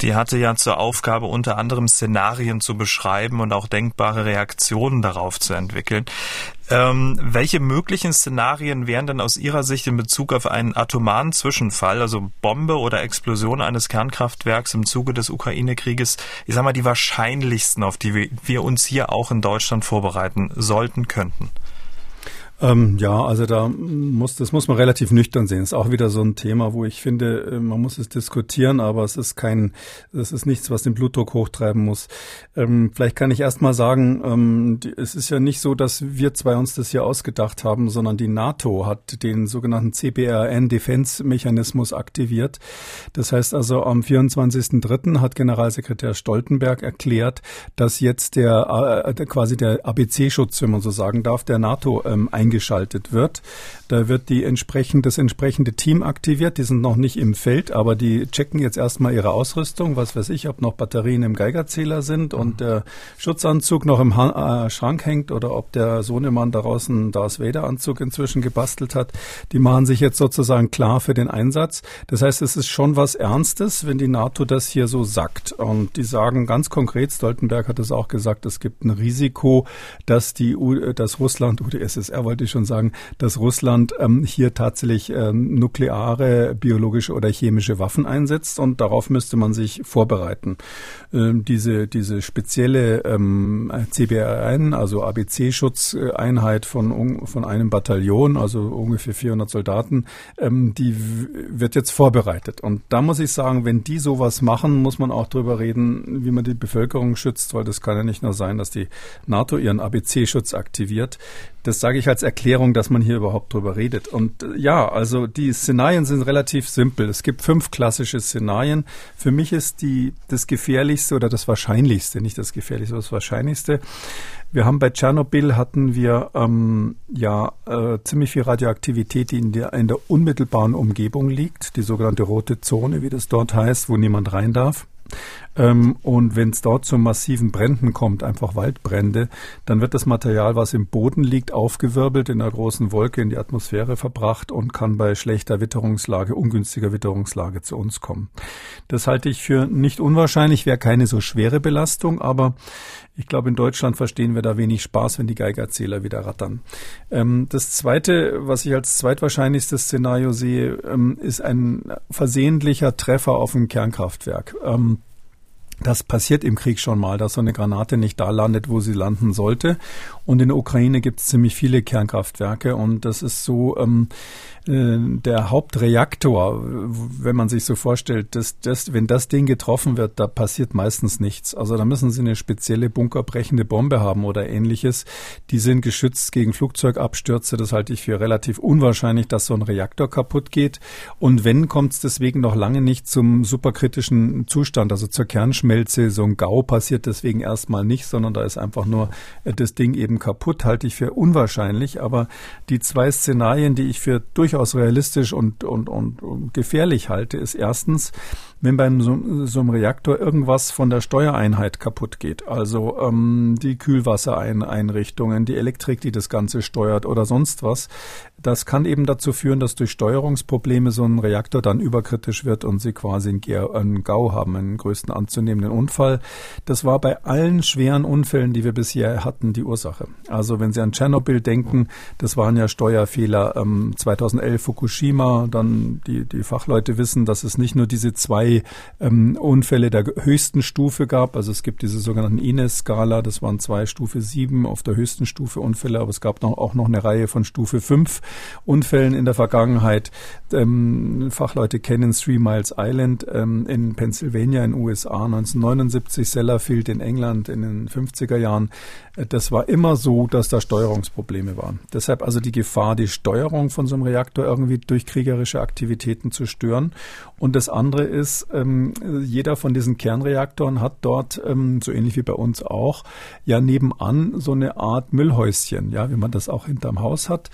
die hatte ja zur Aufgabe, unter anderem Szenarien zu beschreiben und auch denkbare Reaktionen darauf zu entwickeln. Ähm, welche möglichen Szenarien wären denn aus Ihrer Sicht in Bezug auf einen atomaren Zwischenfall, also Bombe oder Explosion eines Kernkraftwerks im Zuge des Ukraine-Krieges, ich sag mal, die wahrscheinlichsten, auf die wir uns hier auch in Deutschland vorbereiten sollten, könnten? Ähm, ja, also da muss, das muss man relativ nüchtern sehen. Ist auch wieder so ein Thema, wo ich finde, äh, man muss es diskutieren, aber es ist kein, es ist nichts, was den Blutdruck hochtreiben muss. Ähm, vielleicht kann ich erst mal sagen, ähm, die, es ist ja nicht so, dass wir zwei uns das hier ausgedacht haben, sondern die NATO hat den sogenannten CBRN Defense Mechanismus aktiviert. Das heißt also, am 24.03. hat Generalsekretär Stoltenberg erklärt, dass jetzt der, äh, quasi der ABC-Schutz, wenn man so sagen darf, der NATO ähm, eingeschaltet wird. Da wird die entsprechend, das entsprechende Team aktiviert. Die sind noch nicht im Feld, aber die checken jetzt erstmal ihre Ausrüstung. Was weiß ich, ob noch Batterien im Geigerzähler sind und der Schutzanzug noch im ha äh, Schrank hängt oder ob der Sohnemann daraus einen Darth Vader Anzug inzwischen gebastelt hat. Die machen sich jetzt sozusagen klar für den Einsatz. Das heißt, es ist schon was Ernstes, wenn die NATO das hier so sagt. Und die sagen ganz konkret, Stoltenberg hat es auch gesagt, es gibt ein Risiko, dass die, dass Russland, *laughs* UdSSR wollte ich schon sagen, dass Russland Russland ähm, hier tatsächlich ähm, nukleare, biologische oder chemische Waffen einsetzt und darauf müsste man sich vorbereiten. Ähm, diese, diese spezielle ähm, CBRN, also ABC-Schutzeinheit von, von einem Bataillon, also ungefähr 400 Soldaten, ähm, die wird jetzt vorbereitet. Und da muss ich sagen, wenn die sowas machen, muss man auch drüber reden, wie man die Bevölkerung schützt, weil das kann ja nicht nur sein, dass die NATO ihren ABC-Schutz aktiviert. Das sage ich als Erklärung, dass man hier überhaupt drüber redet. Und äh, ja, also die Szenarien sind relativ simpel. Es gibt fünf klassische Szenarien. Für mich ist die das gefährlichste oder das wahrscheinlichste, nicht das gefährlichste, das wahrscheinlichste. Wir haben bei Tschernobyl hatten wir ähm, ja äh, ziemlich viel Radioaktivität, die in der, in der unmittelbaren Umgebung liegt, die sogenannte rote Zone, wie das dort heißt, wo niemand rein darf. Ähm, und wenn es dort zu massiven Bränden kommt, einfach Waldbrände, dann wird das Material, was im Boden liegt, aufgewirbelt, in einer großen Wolke in die Atmosphäre verbracht und kann bei schlechter Witterungslage, ungünstiger Witterungslage zu uns kommen. Das halte ich für nicht unwahrscheinlich, wäre keine so schwere Belastung, aber ich glaube, in Deutschland verstehen wir da wenig Spaß, wenn die Geigerzähler wieder rattern. Ähm, das Zweite, was ich als zweitwahrscheinlichstes Szenario sehe, ähm, ist ein versehentlicher Treffer auf ein Kernkraftwerk. Ähm, das passiert im Krieg schon mal, dass so eine Granate nicht da landet, wo sie landen sollte. Und in der Ukraine gibt es ziemlich viele Kernkraftwerke und das ist so, ähm, äh, der Hauptreaktor, wenn man sich so vorstellt, dass, dass, wenn das Ding getroffen wird, da passiert meistens nichts. Also da müssen Sie eine spezielle bunkerbrechende Bombe haben oder ähnliches. Die sind geschützt gegen Flugzeugabstürze. Das halte ich für relativ unwahrscheinlich, dass so ein Reaktor kaputt geht. Und wenn, kommt es deswegen noch lange nicht zum superkritischen Zustand, also zur Kernschmelze Kernschmelze, so ein GAU passiert deswegen erstmal nicht, sondern da ist einfach nur äh, das Ding eben kaputt, halte ich für unwahrscheinlich. Aber die zwei Szenarien, die ich für durchaus realistisch und, und, und, und gefährlich halte, ist erstens, wenn beim so, so einem Reaktor irgendwas von der Steuereinheit kaputt geht, also ähm, die Kühlwassereinrichtungen, die Elektrik, die das Ganze steuert oder sonst was, das kann eben dazu führen, dass durch Steuerungsprobleme so ein Reaktor dann überkritisch wird und sie quasi einen GAU haben, einen größten anzunehmenden Unfall. Das war bei allen schweren Unfällen, die wir bisher hatten, die Ursache. Also wenn Sie an Tschernobyl denken, das waren ja Steuerfehler. Ähm, 2011 Fukushima, dann die, die Fachleute wissen, dass es nicht nur diese zwei ähm, Unfälle der höchsten Stufe gab. Also es gibt diese sogenannten INES-Skala, das waren zwei Stufe 7 auf der höchsten Stufe Unfälle, aber es gab noch, auch noch eine Reihe von Stufe 5 Unfällen in der Vergangenheit. Ähm, Fachleute kennen Three Miles Island ähm, in Pennsylvania in USA 1979, Sellafield in England in den 50er Jahren. Äh, das war immer so, dass da Steuerungsprobleme waren. Deshalb also die Gefahr, die Steuerung von so einem Reaktor irgendwie durch kriegerische Aktivitäten zu stören. Und das andere ist, ähm, jeder von diesen Kernreaktoren hat dort, ähm, so ähnlich wie bei uns auch, ja nebenan so eine Art Müllhäuschen, ja, wie man das auch hinterm Haus hat.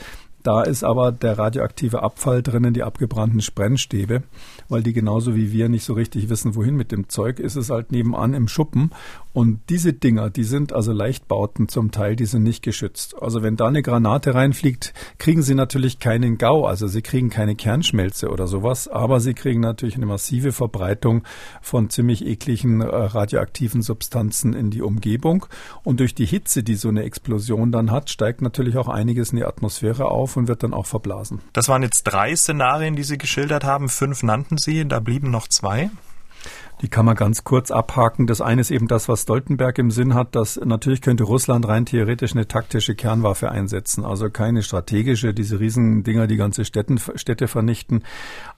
Da ist aber der radioaktive Abfall drinnen, die abgebrannten Brennstäbe, weil die genauso wie wir nicht so richtig wissen, wohin mit dem Zeug, ist es halt nebenan im Schuppen. Und diese Dinger, die sind also Leichtbauten zum Teil, die sind nicht geschützt. Also wenn da eine Granate reinfliegt, kriegen sie natürlich keinen GAU, also sie kriegen keine Kernschmelze oder sowas, aber sie kriegen natürlich eine massive Verbreitung von ziemlich ekligen äh, radioaktiven Substanzen in die Umgebung. Und durch die Hitze, die so eine Explosion dann hat, steigt natürlich auch einiges in die Atmosphäre auf und wird dann auch verblasen. Das waren jetzt drei Szenarien, die Sie geschildert haben. Fünf nannten Sie, da blieben noch zwei. Die kann man ganz kurz abhaken. Das eine ist eben das, was Stoltenberg im Sinn hat, dass natürlich könnte Russland rein theoretisch eine taktische Kernwaffe einsetzen. Also keine strategische, diese Riesendinger, die ganze Städten, Städte vernichten.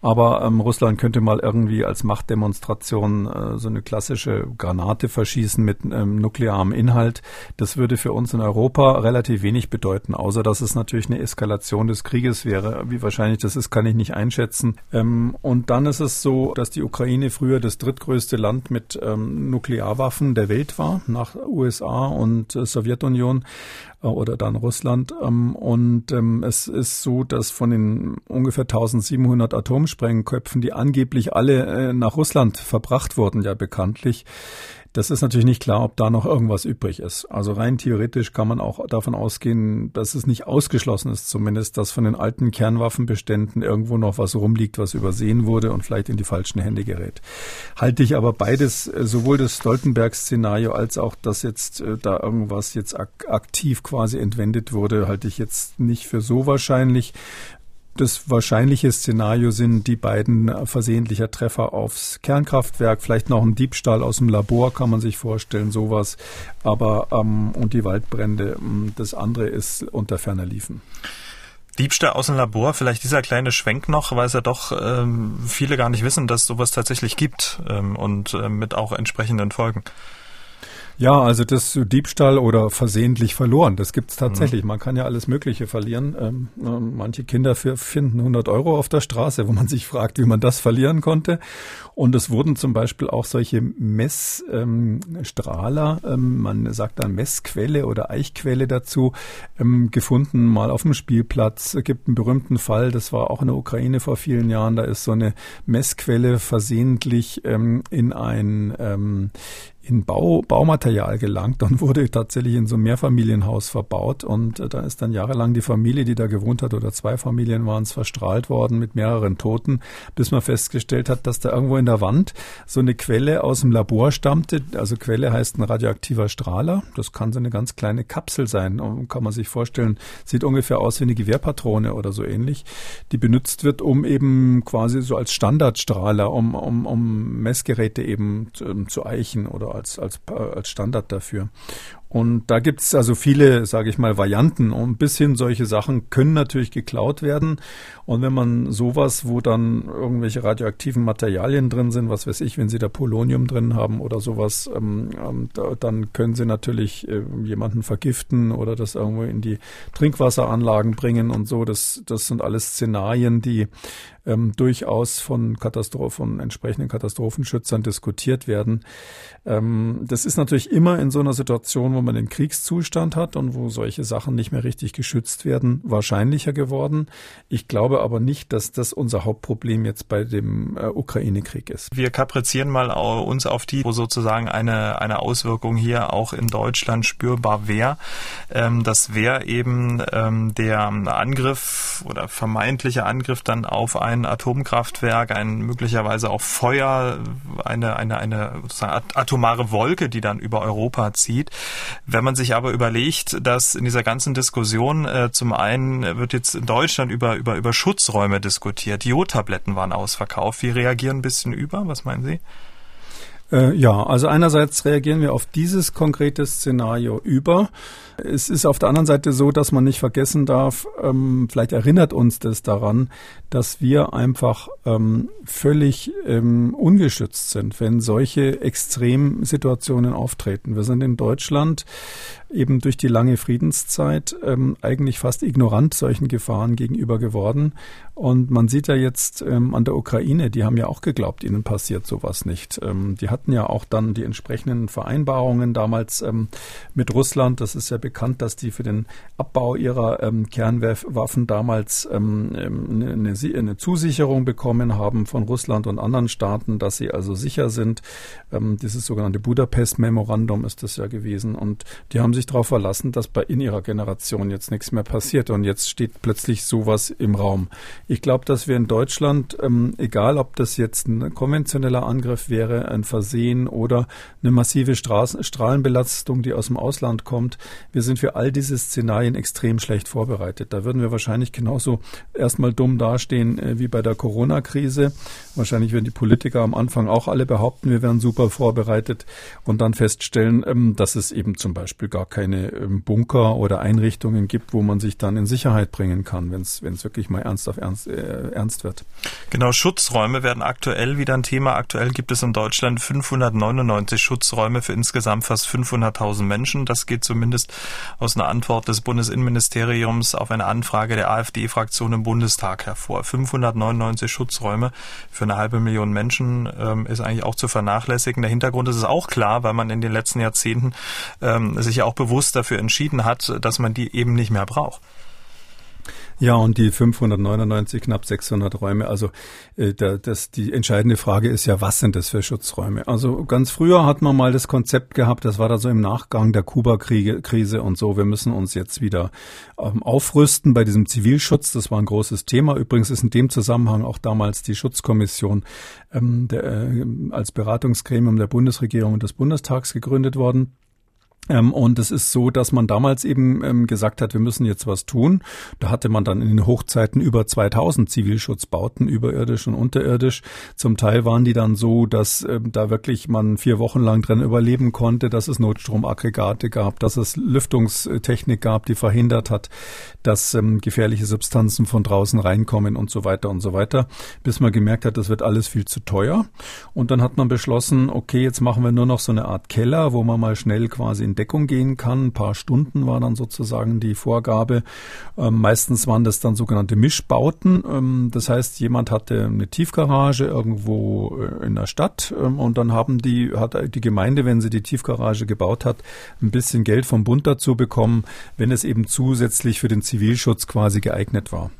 Aber ähm, Russland könnte mal irgendwie als Machtdemonstration äh, so eine klassische Granate verschießen mit ähm, nuklearem Inhalt. Das würde für uns in Europa relativ wenig bedeuten, außer dass es natürlich eine Eskalation des Krieges wäre. Wie wahrscheinlich das ist, kann ich nicht einschätzen. Ähm, und dann ist es so, dass die Ukraine früher das drittgrößte drittgrößte Land mit ähm, Nuklearwaffen der Welt war, nach USA und äh, Sowjetunion äh, oder dann Russland. Ähm, und ähm, es ist so, dass von den ungefähr 1700 Atomsprengköpfen, die angeblich alle äh, nach Russland verbracht wurden, ja bekanntlich, das ist natürlich nicht klar, ob da noch irgendwas übrig ist. Also rein theoretisch kann man auch davon ausgehen, dass es nicht ausgeschlossen ist, zumindest, dass von den alten Kernwaffenbeständen irgendwo noch was rumliegt, was übersehen wurde und vielleicht in die falschen Hände gerät. Halte ich aber beides, äh, sowohl das Stoltenberg-Szenario als auch, dass jetzt äh, da irgendwas jetzt aktiv quasi entwendet wurde, halte ich jetzt nicht für so wahrscheinlich. Das wahrscheinliche Szenario sind die beiden versehentlicher Treffer aufs Kernkraftwerk, vielleicht noch ein Diebstahl aus dem Labor, kann man sich vorstellen, sowas. Aber ähm, und die Waldbrände, ähm, das andere ist unter ferner Liefen. Diebstahl aus dem Labor, vielleicht dieser kleine Schwenk noch, weil es ja doch ähm, viele gar nicht wissen, dass sowas tatsächlich gibt ähm, und äh, mit auch entsprechenden Folgen. Ja, also das Diebstahl oder versehentlich verloren, das gibt's tatsächlich. Mhm. Man kann ja alles Mögliche verlieren. Ähm, ähm manche Kinder für, finden 100 Euro auf der Straße, wo man sich fragt, wie man das verlieren konnte. Und es wurden zum Beispiel auch solche Messstrahler, ähm, ähm, man sagt dann Messquelle oder Eichquelle dazu, ähm, gefunden, mal auf dem Spielplatz. Es gibt einen berühmten Fall, das war auch in der Ukraine vor vielen Jahren, da ist so eine Messquelle versehentlich ähm, in ein in Bau, Baumaterial gelangt und *laughs* wurde tatsächlich in so einem Mehrfamilienhaus verbaut. Und äh, da ist dann jahrelang die Familie, die da gewohnt hat, oder zwei Familien waren es, verstrahlt worden mit mehreren Toten, bis man festgestellt hat, dass da irgendwo in der Wand so eine Quelle aus dem Labor stammte. Also Quelle heißt ein radioaktiver Strahler. Das kann so eine ganz kleine Kapsel sein. Kann man sich vorstellen, sieht ungefähr aus wie eine Gewehrpatrone oder so ähnlich, die benutzt wird, um eben quasi so als Standardstrahler, um, um, um Messgeräte eben zu, um, zu eichen oder als, als, als Standard dafür. Und da gibt es also viele, sage ich mal, Varianten. Und bis hin solche Sachen können natürlich geklaut werden. Und wenn man sowas, wo dann irgendwelche radioaktiven Materialien drin sind, was weiß ich, wenn Sie da Polonium drin haben oder sowas, ähm, ähm, da, dann können Sie natürlich äh, jemanden vergiften oder das irgendwo in die Trinkwasseranlagen bringen und so. Das, das sind alles Szenarien, die ähm, durchaus von Katastrophen, entsprechenden Katastrophenschützern diskutiert werden. Ähm, das ist natürlich immer in so einer Situation, wo man den Kriegszustand hat und wo solche Sachen nicht mehr richtig geschützt werden, wahrscheinlicher geworden. Ich glaube aber nicht, dass das unser Hauptproblem jetzt bei dem äh, Ukraine-Krieg ist. Wir kaprizieren mal uns auf die, wo sozusagen eine, eine Auswirkung hier auch in Deutschland spürbar wäre. Ähm, das wäre eben ähm, der Angriff oder vermeintliche Angriff dann auf ein Atomkraftwerk, ein möglicherweise auch Feuer, eine, eine, eine atomare Wolke, die dann über Europa zieht. Wenn man sich aber überlegt, dass in dieser ganzen Diskussion äh, zum einen wird jetzt in Deutschland über, über, über Schutzräume diskutiert. Jodtabletten waren ausverkauft. Wir reagieren ein bisschen über. Was meinen Sie? Äh, ja, also einerseits reagieren wir auf dieses konkrete Szenario über. Es ist auf der anderen Seite so, dass man nicht vergessen darf, ähm, vielleicht erinnert uns das daran, dass wir einfach ähm, völlig ähm, ungeschützt sind, wenn solche Extremsituationen auftreten. Wir sind in Deutschland eben durch die lange Friedenszeit ähm, eigentlich fast ignorant solchen Gefahren gegenüber geworden. Und man sieht ja jetzt ähm, an der Ukraine, die haben ja auch geglaubt, ihnen passiert sowas nicht. Ähm, die hatten ja auch dann die entsprechenden Vereinbarungen damals ähm, mit Russland. Das ist ja dass die für den Abbau ihrer ähm, Kernwaffen damals ähm, eine, eine, Zusicherung bekommen haben von Russland und anderen Staaten, dass sie also sicher sind. Ähm, dieses sogenannte Budapest-Memorandum ist das ja gewesen. Und die haben sich darauf verlassen, dass bei in ihrer Generation jetzt nichts mehr passiert. Und jetzt steht plötzlich sowas im Raum. Ich glaube, dass wir in Deutschland, ähm, egal ob das jetzt ein konventioneller Angriff wäre, ein Versehen oder eine massive Straßen Strahlenbelastung, die aus dem Ausland kommt, wir sind für all diese Szenarien extrem schlecht vorbereitet. Da würden wir wahrscheinlich genauso erstmal dumm dastehen äh, wie bei der Corona-Krise. Wahrscheinlich werden die Politiker am Anfang auch alle behaupten, wir wären super vorbereitet und dann feststellen, ähm, dass es eben zum Beispiel gar keine ähm, Bunker oder Einrichtungen gibt, wo man sich dann in Sicherheit bringen kann, wenn es wirklich mal ernst auf ernst, äh, ernst wird. Genau, Schutzräume werden aktuell wieder ein Thema. Aktuell gibt es in Deutschland 599 Schutzräume für insgesamt fast 500.000 Menschen. Das geht zumindest aus einer Antwort des Bundesinnenministeriums auf eine Anfrage der AfD-Fraktion im Bundestag hervor. 599 Schutzräume für eine halbe Million Menschen ähm, ist eigentlich auch zu vernachlässigen. Der Hintergrund ist es auch klar, weil man in den letzten Jahrzehnten ähm, sich ja auch bewusst dafür entschieden hat, dass man die eben nicht mehr braucht. Ja, und die 599, knapp 600 Räume. Also äh, da, das, die entscheidende Frage ist ja, was sind das für Schutzräume? Also ganz früher hat man mal das Konzept gehabt, das war da so im Nachgang der Kuba-Krise und so. Wir müssen uns jetzt wieder ähm, aufrüsten bei diesem Zivilschutz. Das war ein großes Thema. Übrigens ist in dem Zusammenhang auch damals die Schutzkommission ähm, der, äh, als Beratungsgremium der Bundesregierung und des Bundestags gegründet worden. Ähm, und es ist so, dass man damals eben ähm, gesagt hat, wir müssen jetzt was tun. Da hatte man dann in den Hochzeiten über 2000 Zivilschutzbauten, überirdisch und unterirdisch. Zum Teil waren die dann so, dass ähm, da wirklich man vier Wochen lang drin überleben konnte, dass es Notstromaggregate gab, dass es Lüftungstechnik gab, die verhindert hat, dass gefährliche Substanzen von draußen reinkommen und so weiter und so weiter, bis man gemerkt hat, das wird alles viel zu teuer. Und dann hat man beschlossen, okay, jetzt machen wir nur noch so eine Art Keller, wo man mal schnell quasi in Deckung gehen kann. Ein paar Stunden war dann sozusagen die Vorgabe. Ähm, meistens waren das dann sogenannte Mischbauten. Ähm, das heißt, jemand hatte eine Tiefgarage irgendwo äh, in der Stadt ähm, und dann haben die, hat die Gemeinde, wenn sie die Tiefgarage gebaut hat, ein bisschen Geld vom Bund dazu bekommen, wenn es eben zusätzlich für den Zivilschutz quasi geeignet war.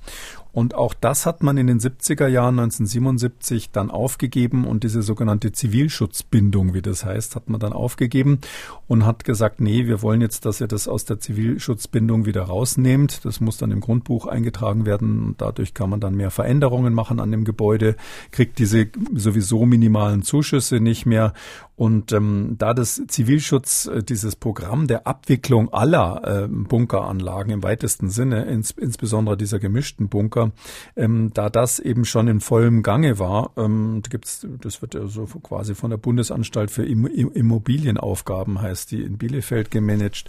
Und auch das hat man in den 70er Jahren 1977 dann aufgegeben und diese sogenannte Zivilschutzbindung, wie das heißt, hat man dann aufgegeben und hat gesagt, nee, wir wollen jetzt, dass ihr das aus der Zivilschutzbindung wieder rausnehmt. Das muss dann im Grundbuch eingetragen werden. Dadurch kann man dann mehr Veränderungen machen an dem Gebäude, kriegt diese sowieso minimalen Zuschüsse nicht mehr Und ähm, da das Zivilschutz, äh, dieses Programm der Abwicklung aller äh, Bunkeranlagen im weitesten Sinne, ins, insbesondere dieser gemischten Bunker, ähm, da das eben schon in vollem Gange war, ähm, gibt's, das wird ja so quasi von der Bundesanstalt für Immobilienaufgaben heißt die in Bielefeld gemanagt.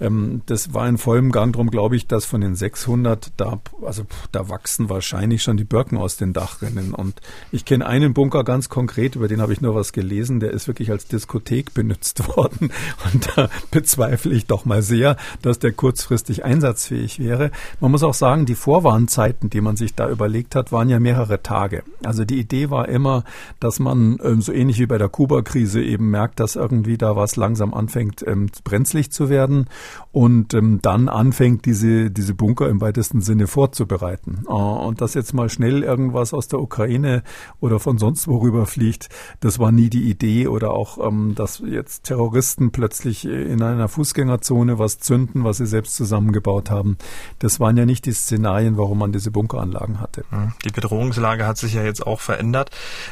Ähm, das war in vollem Gang. Darum glaube ich, dass von den 600 da, also da wachsen wahrscheinlich schon die Birken aus den Dachrinnen. Und ich kenne einen Bunker ganz konkret, über den habe ich nur was gelesen. Der ist wirklich als Diskothek benutzt *laughs* worden. Und da bezweifle ich doch mal sehr, dass der kurzfristig einsatzfähig wäre. Man muss auch sagen, die Vorwarnzeiten, die man sich da überlegt hat, waren ja mehrere Tage. Also die Idee war immer, dass man ähm, so ähnlich wie bei der Kuba-Krise eben merkt, dass irgendwie da was langsam anfängt ähm, brenzlig zu werden und ähm, dann anfängt, diese, diese Bunker im weitesten Sinne vorzubereiten. Äh, und dass jetzt mal schnell irgendwas aus der Ukraine oder von sonst worüber fliegt, das war nie die Idee oder auch, ähm, dass jetzt Terroristen plötzlich in einer Fußgängerzone was zünden, was sie selbst zusammengebaut haben. Das waren ja nicht die Szenarien, warum man diese Bunkeranlagen hatte. Hm, die Bedrohungslage hat sich ja jetzt auch verändert.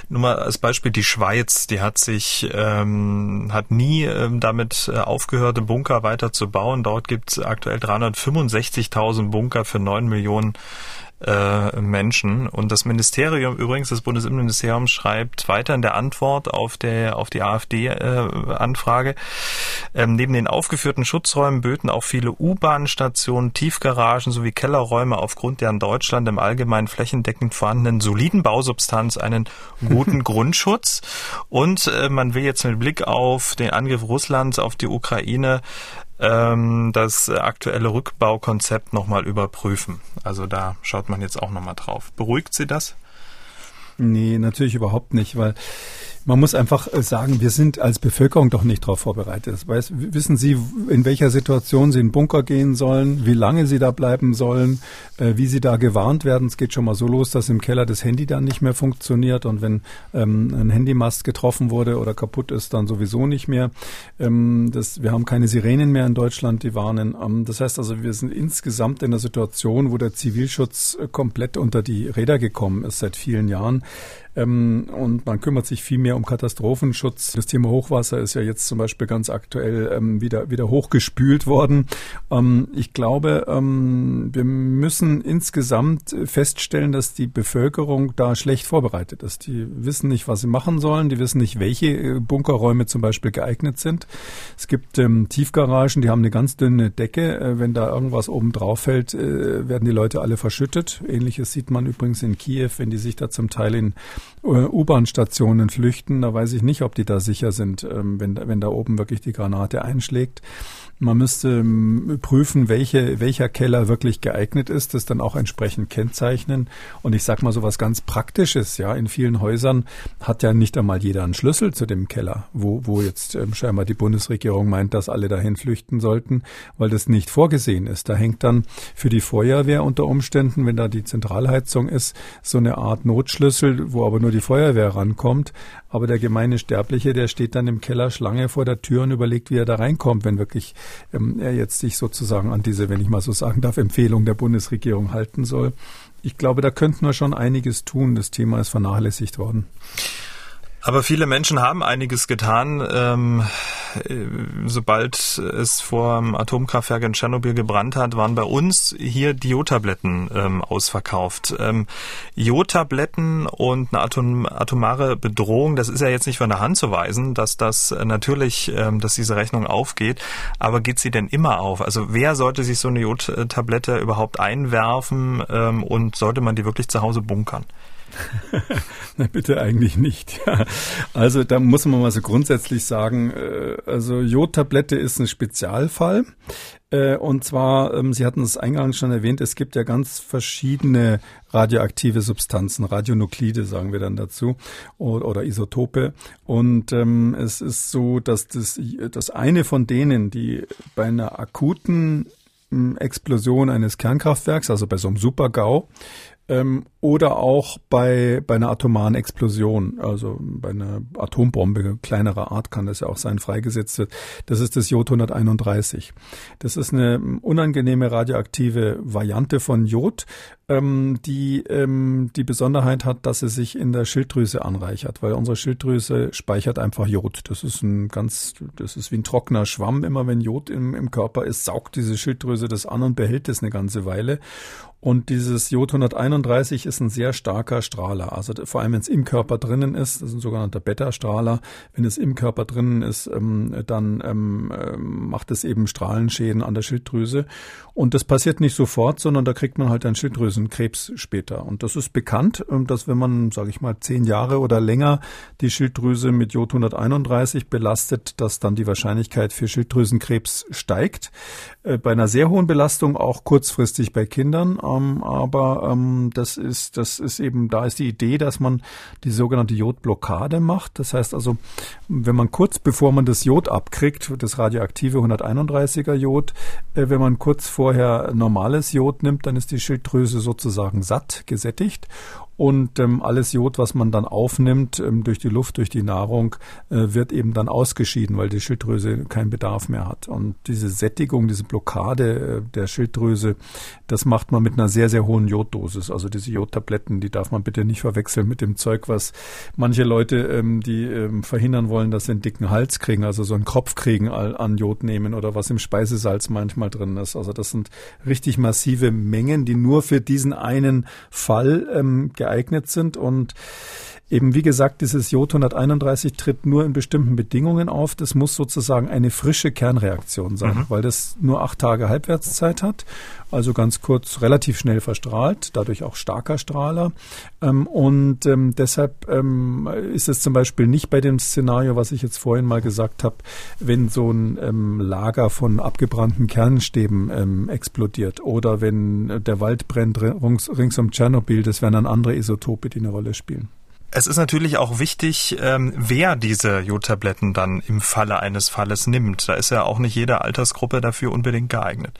Nur mal als Beispiel die Schweiz, die hat sich ähm, hat nie ähm, damit äh, aufgehört, Bunker weiter zu bauen. Dort gibt es aktuell 365.000 Bunker für 9 Millionen äh, Menschen. Und das Ministerium übrigens, das Bundesinnenministerium schreibt weiter in der Antwort auf der auf die AfD-Anfrage, äh, ähm, neben den aufgeführten Schutzräumen böten auch viele U-Bahn-Stationen, Tiefgaragen sowie Kellerräume aufgrund der in Deutschland im Allgemeinen flächendeckend vorhandenen soliden Bausubstanz einen guten *laughs* Grundschutz. Und äh, man will jetzt mit Blick auf den Angriff Russlands auf die Ukraine ähm, das aktuelle Rückbaukonzept nochmal überprüfen. Also da schaut man jetzt auch nochmal drauf. Beruhigt Sie das? Nee, natürlich überhaupt nicht, weil man muss einfach äh, sagen, wir sind als Bevölkerung doch nicht darauf vorbereitet. Das weiß, wissen Sie, in welcher Situation Sie in den Bunker gehen sollen, wie lange Sie da bleiben sollen, äh, wie Sie da gewarnt werden. Es geht schon mal so los, dass im Keller das Handy dann nicht mehr funktioniert und wenn ähm, ein Handymast getroffen wurde oder kaputt ist, dann sowieso nicht mehr. Ähm, das, wir haben keine Sirenen mehr in Deutschland, die warnen. Ähm, das heißt also, wir sind insgesamt in einer Situation, wo der Zivilschutz äh, komplett unter die Räder gekommen ist seit vielen Jahren. Ähm, und man kümmert sich viel mehr um Katastrophenschutz. Das Thema Hochwasser ist ja jetzt zum Beispiel ganz aktuell ähm, wieder, wieder hochgespült worden. Ähm, ich glaube, ähm, wir müssen insgesamt feststellen, dass die Bevölkerung da schlecht vorbereitet ist. Die wissen nicht, was sie machen sollen. Die wissen nicht, welche äh, Bunkerräume zum Beispiel geeignet sind. Es gibt ähm, Tiefgaragen, die haben eine ganz dünne Decke. Äh, wenn da irgendwas oben drauf fällt, äh, werden die Leute alle verschüttet. Ähnliches sieht man übrigens in Kiew, wenn die sich da zum Teil in U-Bahn-Stationen flüchten. Da weiß ich nicht, ob die da sicher sind, ähm, wenn, wenn da oben wirklich die Granate einschlägt. Man müsste ähm, prüfen, welche, welcher Keller wirklich geeignet ist, das dann auch entsprechend kennzeichnen. Und ich sag mal so was ganz Praktisches, ja. In vielen Häusern hat ja nicht einmal jeder einen Schlüssel zu dem Keller, wo, wo jetzt ähm, scheinbar die Bundesregierung meint, dass alle dahin flüchten sollten, weil das nicht vorgesehen ist. Da hängt dann für die Feuerwehr unter Umständen, wenn da die Zentralheizung ist, so eine Art Notschlüssel, wo aber nur die Feuerwehr rankommt. Aber der gemeine Sterbliche, der steht dann im Keller Schlange vor der Tür und überlegt, wie er da reinkommt, wenn wirklich ähm, er jetzt sich sozusagen an diese, wenn ich mal so sagen darf, Empfehlung der Bundesregierung halten soll. Ich glaube, da könnten wir schon einiges tun. Das Thema ist vernachlässigt worden. Aber viele Menschen haben einiges getan. Ähm, äh, sobald es vor dem Atomkraftwerk in Tschernobyl gebrannt hat, waren bei uns hier die Jodtabletten ähm, ausverkauft. Ähm, Jodtabletten und eine Atom atomare Bedrohung, das ist ja jetzt nicht von der Hand zu weisen, dass das äh, natürlich, ähm, dass diese Rechnung aufgeht. Aber geht sie denn immer auf? Also wer sollte sich so eine Jodtablette überhaupt einwerfen ähm, und sollte man die wirklich zu Hause bunkern? *laughs* Na bitte eigentlich nicht. Ja. Also da muss man mal so grundsätzlich sagen, äh, also Jodtablette ist ein Spezialfall. Äh, und zwar, ähm, Sie hatten es eingangs schon erwähnt, es gibt ja ganz verschiedene radioaktive Substanzen, Radionuklide sagen wir dann dazu, oder, Isotope. Und ähm, es ist so, dass das, das eine von denen, die bei einer akuten ähm, Explosion eines Kernkraftwerks, also bei so einem Super-GAU, ähm, oder auch bei, bei einer atomaren Explosion, also bei einer Atombombe kleinerer Art kann das ja auch sein, freigesetzt wird. Das ist das Jod 131. Das ist eine unangenehme radioaktive Variante von Jod, ähm, die ähm, die Besonderheit hat, dass sie sich in der Schilddrüse anreichert, weil unsere Schilddrüse speichert einfach Jod. Das ist ein ganz, das ist wie ein trockener Schwamm. Immer wenn Jod im, im Körper ist, saugt diese Schilddrüse das an und behält es eine ganze Weile. Und dieses Jod 131 ist ein sehr starker Strahler. Also vor allem, wenn es im Körper drinnen ist, das ist ein sogenannter Beta-Strahler. Wenn es im Körper drinnen ist, ähm, dann ähm, ähm, macht es eben Strahlenschäden an der Schilddrüse. Und das passiert nicht sofort, sondern da kriegt man halt einen Schilddrüsenkrebs später. Und das ist bekannt, dass wenn man, sage ich mal, zehn Jahre oder länger die Schilddrüse mit Jod 131 belastet, dass dann die Wahrscheinlichkeit für Schilddrüsenkrebs steigt. Äh, bei einer sehr hohen Belastung auch kurzfristig bei Kindern ähm, aber ähm, das ist, das ist eben, da ist die Idee, dass man die sogenannte Jodblockade macht. Das heißt also, wenn man kurz bevor man das Jod abkriegt, das radioaktive 131er Jod, äh, wenn man kurz vorher normales Jod nimmt, dann ist die Schilddrüse sozusagen satt, gesättigt und ähm, alles Jod, was man dann aufnimmt ähm, durch die Luft, durch die Nahrung, äh, wird eben dann ausgeschieden, weil die Schilddrüse keinen Bedarf mehr hat. Und diese Sättigung, diese Blockade äh, der Schilddrüse, das macht man mit einer sehr, sehr hohen Joddosis. Also diese Jodtabletten, die darf man bitte nicht verwechseln mit dem Zeug, was manche Leute, ähm, die ähm, verhindern wollen, dass sie einen dicken Hals kriegen, also so einen Kopf kriegen an Jod nehmen oder was im Speisesalz manchmal drin ist. Also das sind richtig massive Mengen, die nur für diesen einen Fall ähm, geeignet sind und Eben wie gesagt, dieses Jod 131 tritt nur in bestimmten Bedingungen auf. Das muss sozusagen eine frische Kernreaktion sein, mhm. weil das nur acht Tage Halbwertszeit hat. Also ganz kurz, relativ schnell verstrahlt, dadurch auch starker Strahler. Ähm, und ähm, deshalb ähm, ist es zum Beispiel nicht bei dem Szenario, was ich jetzt vorhin mal gesagt habe, wenn so ein Lager von abgebrannten Kernstäben explodiert oder wenn der Wald brennt rings, rings um Tschernobyl, das wären dann andere Isotope, die eine Rolle spielen. Es ist natürlich auch wichtig, ähm, wer diese Jodtabletten dann im Falle eines Falles nimmt. Da ist ja auch nicht jede Altersgruppe dafür unbedingt geeignet.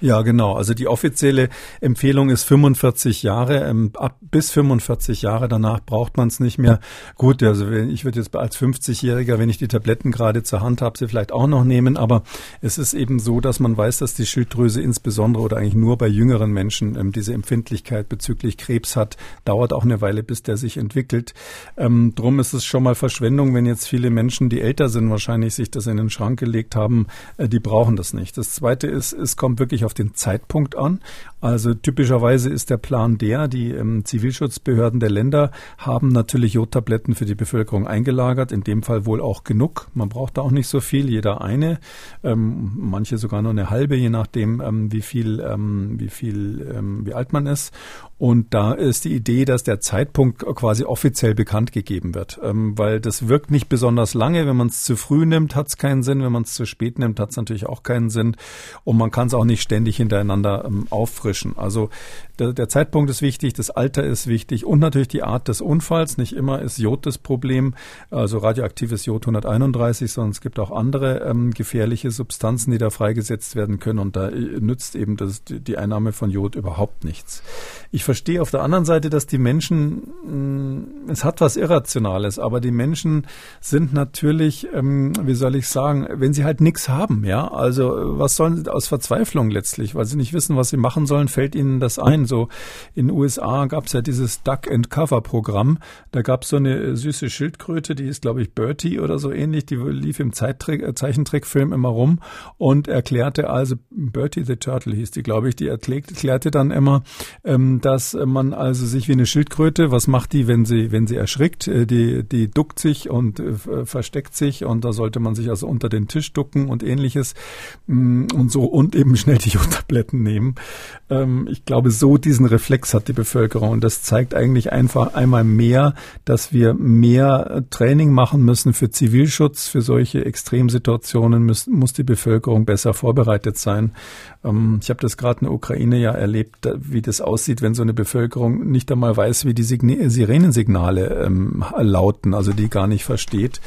Ja, genau. Also die offizielle Empfehlung ist 45 Jahre. Ähm, ab bis 45 Jahre danach braucht man es nicht mehr. Gut, also ich würde jetzt als 50-Jähriger, wenn ich die Tabletten gerade zur Hand habe, sie vielleicht auch noch nehmen. Aber es ist eben so, dass man weiß, dass die Schilddrüse insbesondere oder eigentlich nur bei jüngeren Menschen ähm, diese Empfindlichkeit bezüglich Krebs hat. Dauert auch eine Weile, bis der sich entwickelt. Ähm, drum ist es schon mal Verschwendung, wenn jetzt viele Menschen, die älter sind, wahrscheinlich sich das in den Schrank gelegt haben. Äh, die brauchen das nicht. Das Zweite ist, es kommt wirklich auf den Zeitpunkt an. Also typischerweise ist der Plan der, die ähm, Zivilschutzbehörden der Länder haben natürlich Jodtabletten für die Bevölkerung eingelagert, in dem Fall wohl auch genug. Man braucht da auch nicht so viel, jeder eine, ähm, manche sogar nur eine halbe, je nachdem, ähm, wie viel, ähm, wie viel, ähm, wie alt man ist. Und da ist die Idee, dass der Zeitpunkt quasi offiziell bekannt gegeben wird, ähm, weil das wirkt nicht besonders lange. Wenn man es zu früh nimmt, hat es keinen Sinn. Wenn man es zu spät nimmt, hat es natürlich auch keinen Sinn. Und man kann es auch nicht ständig hintereinander ähm, auffrischen. Also der, der, Zeitpunkt ist wichtig, das Alter ist wichtig und natürlich die Art des Unfalls. Nicht immer ist Jod das Problem, also radioaktives Jod 131, sondern es gibt auch andere ähm, gefährliche Substanzen, die da freigesetzt werden können und da äh, nützt eben das, die Einnahme von Jod überhaupt nichts. Ich verstehe auf der anderen Seite, dass die Menschen, mh, mm, es hat was Irrationales, aber die Menschen sind natürlich, ähm, wie soll ich sagen, wenn sie halt nichts haben, ja, also was sollen sie aus Verzweiflung letztlich, weil sie nicht wissen, was sie machen sollen, fällt ihnen das ein so in den USA gab es ja dieses Duck and Cover Programm. Da gab es so eine süße Schildkröte, die ist, glaube ich, Bertie oder so ähnlich. Die lief im äh, Zeichentrickfilm immer rum und erklärte also, Bertie the Turtle hieß die, glaube ich, die erklärte dann immer, ähm, dass man also sich wie eine Schildkröte, was macht die, wenn sie, wenn sie erschrickt? Äh, die, die duckt sich und äh, versteckt sich und da sollte man sich also unter den Tisch ducken und ähnliches mm, und so und eben schnell die Jodtabletten nehmen. Ähm, ich glaube, so diesen Reflex hat die Bevölkerung. Und das zeigt eigentlich einfach einmal mehr, dass wir mehr Training machen müssen für Zivilschutz. Für solche Extremsituationen muss, muss die Bevölkerung besser vorbereitet sein. Ähm, ich habe das gerade in der Ukraine ja erlebt, wie das aussieht, wenn so eine Bevölkerung nicht einmal weiß, wie die Sirenensignale ähm, lauten, also die gar nicht versteht.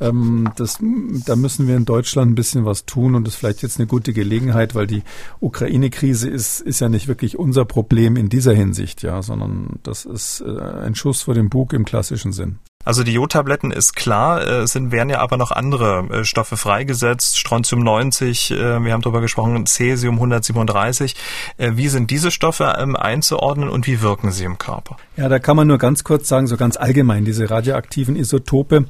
Ähm, das, da müssen wir in Deutschland ein bisschen was tun und das ist vielleicht jetzt eine gute Gelegenheit, weil die Ukraine-Krise ist, ist ja nicht wirklich unser Problem in dieser Hinsicht, ja, sondern das ist äh, ein Schuss vor dem Bug im klassischen Sinn. Also die Jodtabletten ist klar, es sind, werden ja aber noch andere äh, Stoffe freigesetzt, Strontium 90, äh, wir haben darüber gesprochen, Cäsium 137. Äh, wie sind diese Stoffe ähm, einzuordnen und wie wirken sie im Körper? Ja, da kann man nur ganz kurz sagen, so ganz allgemein, diese radioaktiven Isotope.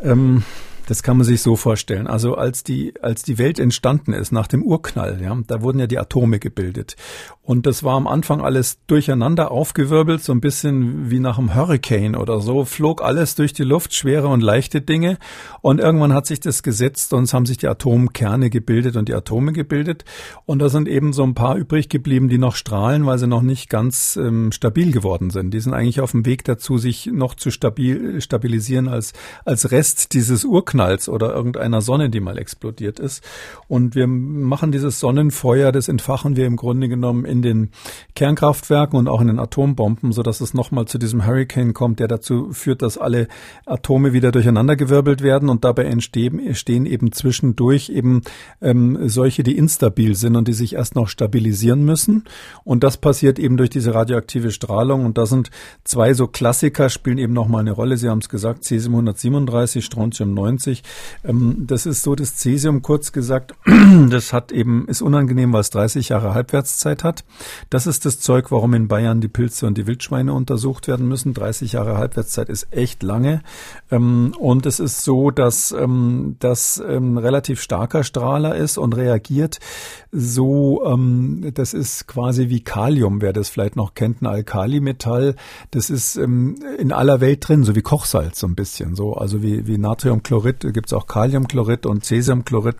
Ähm, das kann man sich so vorstellen. Also als die, als die Welt entstanden ist nach dem Urknall, ja, da wurden ja die Atome gebildet. Und das war am Anfang alles durcheinander aufgewirbelt, so ein bisschen wie nach einem Hurricane oder so, flog alles durch die Luft, schwere und leichte Dinge. Und irgendwann hat sich das gesetzt und es haben sich die Atomkerne gebildet und die Atome gebildet. Und da sind eben so ein paar übrig geblieben, die noch strahlen, weil sie noch nicht ganz ähm, stabil geworden sind. Die sind eigentlich auf dem Weg dazu, sich noch zu stabil, stabilisieren als, als Rest dieses Urknalls oder irgendeiner Sonne, die mal explodiert ist. Und wir machen dieses Sonnenfeuer, das entfachen wir im Grunde genommen in den Kernkraftwerken und auch in den Atombomben, so dass es nochmal zu diesem Hurricane kommt, der dazu führt, dass alle Atome wieder durcheinandergewirbelt werden und dabei entstehen, entstehen eben zwischendurch eben ähm, solche, die instabil sind und die sich erst noch stabilisieren müssen. Und das passiert eben durch diese radioaktive Strahlung. Und da sind zwei so Klassiker, spielen eben nochmal eine Rolle. Sie haben es gesagt, Cesium 137, Strontium 90. Ähm, das ist so das Cesium, kurz gesagt, *clears throat* das hat eben, ist unangenehm, weil es 30 Jahre Halbwertszeit hat. Das ist das Zeug, warum in Bayern die Pilze und die Wildschweine untersucht werden müssen. 30 Jahre Halbwertszeit ist echt lange. Ähm, und es ist so, dass ähm, das ähm, relativ starker Strahler ist und reagiert so, das ist quasi wie Kalium, wer das vielleicht noch kennt, ein Alkalimetall. Das ist in aller Welt drin, so wie Kochsalz so ein bisschen. So, also wie, wie Natriumchlorid gibt es auch Kaliumchlorid und Cesiumchlorid.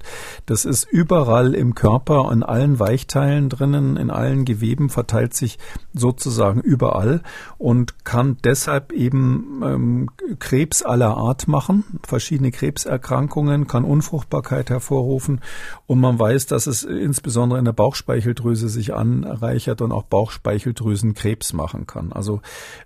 Das ist überall im Körper, in allen Weichteilen drinnen, in allen Geweben, verteilt sich sozusagen überall und kann deshalb eben ähm, Krebs aller Art machen, verschiedene Krebserkrankungen, kann Unfruchtbarkeit hervorrufen und man weiß, dass es insbesondere in der Bauchspeicheldrüse sich anreichert und auch Bauchspeicheldrüsenkrebs machen kann. Also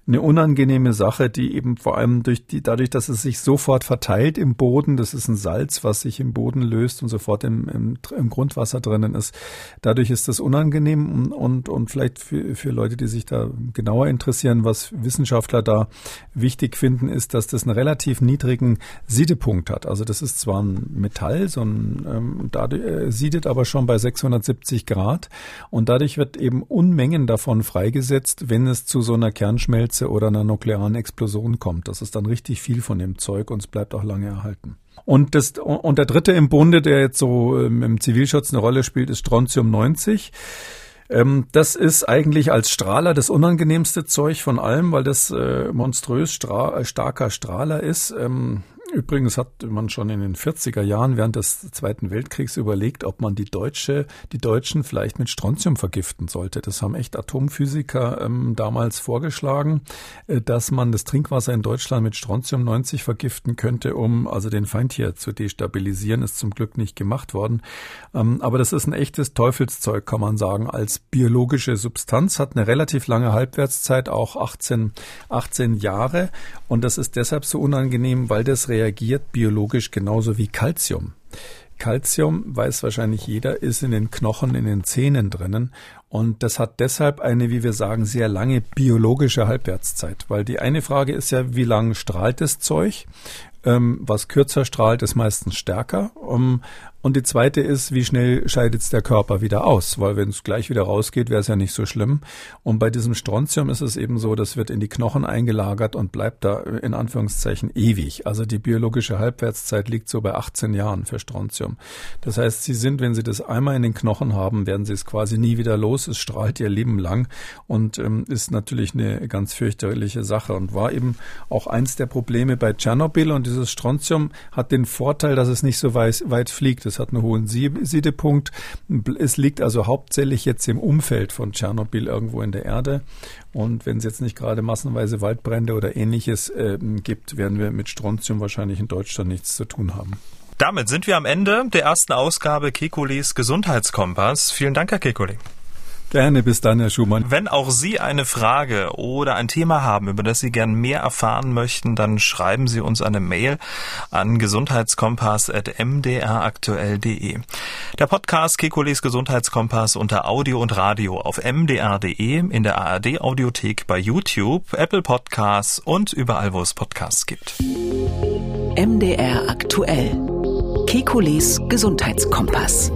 eine unangenehme Sache, die eben vor allem durch die, dadurch, dass es sich sofort verteilt im Boden, das ist ein Salz, was sich im Boden löst und sofort im, im, im Grundwasser drinnen ist. Dadurch ist das unangenehm und, und vielleicht für, für Leute, die sich da genauer interessieren, was Wissenschaftler da wichtig finden, ist, dass das einen relativ niedrigen Siedepunkt hat. Also das ist zwar ein Metall, so ein, ähm, dadurch, äh, siedet aber schon bei 670 Grad und dadurch wird eben Unmengen davon freigesetzt, wenn es zu so einer Kernschmelze oder einer nuklearen Explosion kommt. Das ist dann richtig viel von dem Zeug und es bleibt auch lange erhalten. Und, das, und der dritte im Bunde, der jetzt so ähm, im Zivilschutz eine Rolle spielt, ist Strontium 90. Ähm, das ist eigentlich als Strahler das unangenehmste Zeug von allem, weil das äh, monströs stra äh, starker Strahler ist. Ähm, Übrigens hat man schon in den 40er Jahren während des Zweiten Weltkriegs überlegt, ob man die Deutsche, die Deutschen vielleicht mit Strontium vergiften sollte. Das haben echt Atomphysiker ähm, damals vorgeschlagen, äh, dass man das Trinkwasser in Deutschland mit Strontium 90 vergiften könnte, um also den Feind hier zu destabilisieren. Ist zum Glück nicht gemacht worden. Ähm, aber das ist ein echtes Teufelszeug, kann man sagen, als biologische Substanz, hat eine relativ lange Halbwertszeit, auch 18, 18 Jahre. Und das ist deshalb so unangenehm, weil das reagiert reagiert biologisch genauso wie Calcium. Calcium, weiß wahrscheinlich jeder, ist in den Knochen, in den Zähnen drinnen. Und das hat deshalb eine, wie wir sagen, sehr lange biologische Halbwertszeit. Weil die eine Frage ist ja, wie lange strahlt das Zeug? Ähm, was kürzer strahlt, ist meistens stärker. Um, und die zweite ist, wie schnell scheidet es der Körper wieder aus? Weil wenn es gleich wieder rausgeht, wäre es ja nicht so schlimm. Und bei diesem Strontium ist es eben so, das wird in die Knochen eingelagert und bleibt da in Anführungszeichen ewig. Also die biologische Halbwertszeit liegt so bei 18 Jahren für Strontium. Das heißt, Sie sind, wenn Sie das einmal in den Knochen haben, werden Sie es quasi nie wieder los. Es strahlt Ihr Leben lang und ähm, ist natürlich eine ganz fürchterliche Sache und war eben auch eins der Probleme bei Tschernobyl. Und dieses Strontium hat den Vorteil, dass es nicht so weit, weit fliegt. Es hat einen hohen Siedepunkt. Es liegt also hauptsächlich jetzt im Umfeld von Tschernobyl irgendwo in der Erde. Und wenn es jetzt nicht gerade massenweise Waldbrände oder ähnliches äh, gibt, werden wir mit Strontium wahrscheinlich in Deutschland nichts zu tun haben. Damit sind wir am Ende der ersten Ausgabe Kekules Gesundheitskompass. Vielen Dank, Herr Kekulé. Gerne, bis dann, Herr Schumann. Wenn auch Sie eine Frage oder ein Thema haben, über das Sie gern mehr erfahren möchten, dann schreiben Sie uns eine Mail an gesundheitskompass.mdraktuell.de. Der Podcast Kekules Gesundheitskompass unter Audio und Radio auf mdr.de, in der ARD Audiothek bei YouTube, Apple Podcasts und überall, wo es Podcasts gibt. MDR aktuell. Kekules Gesundheitskompass.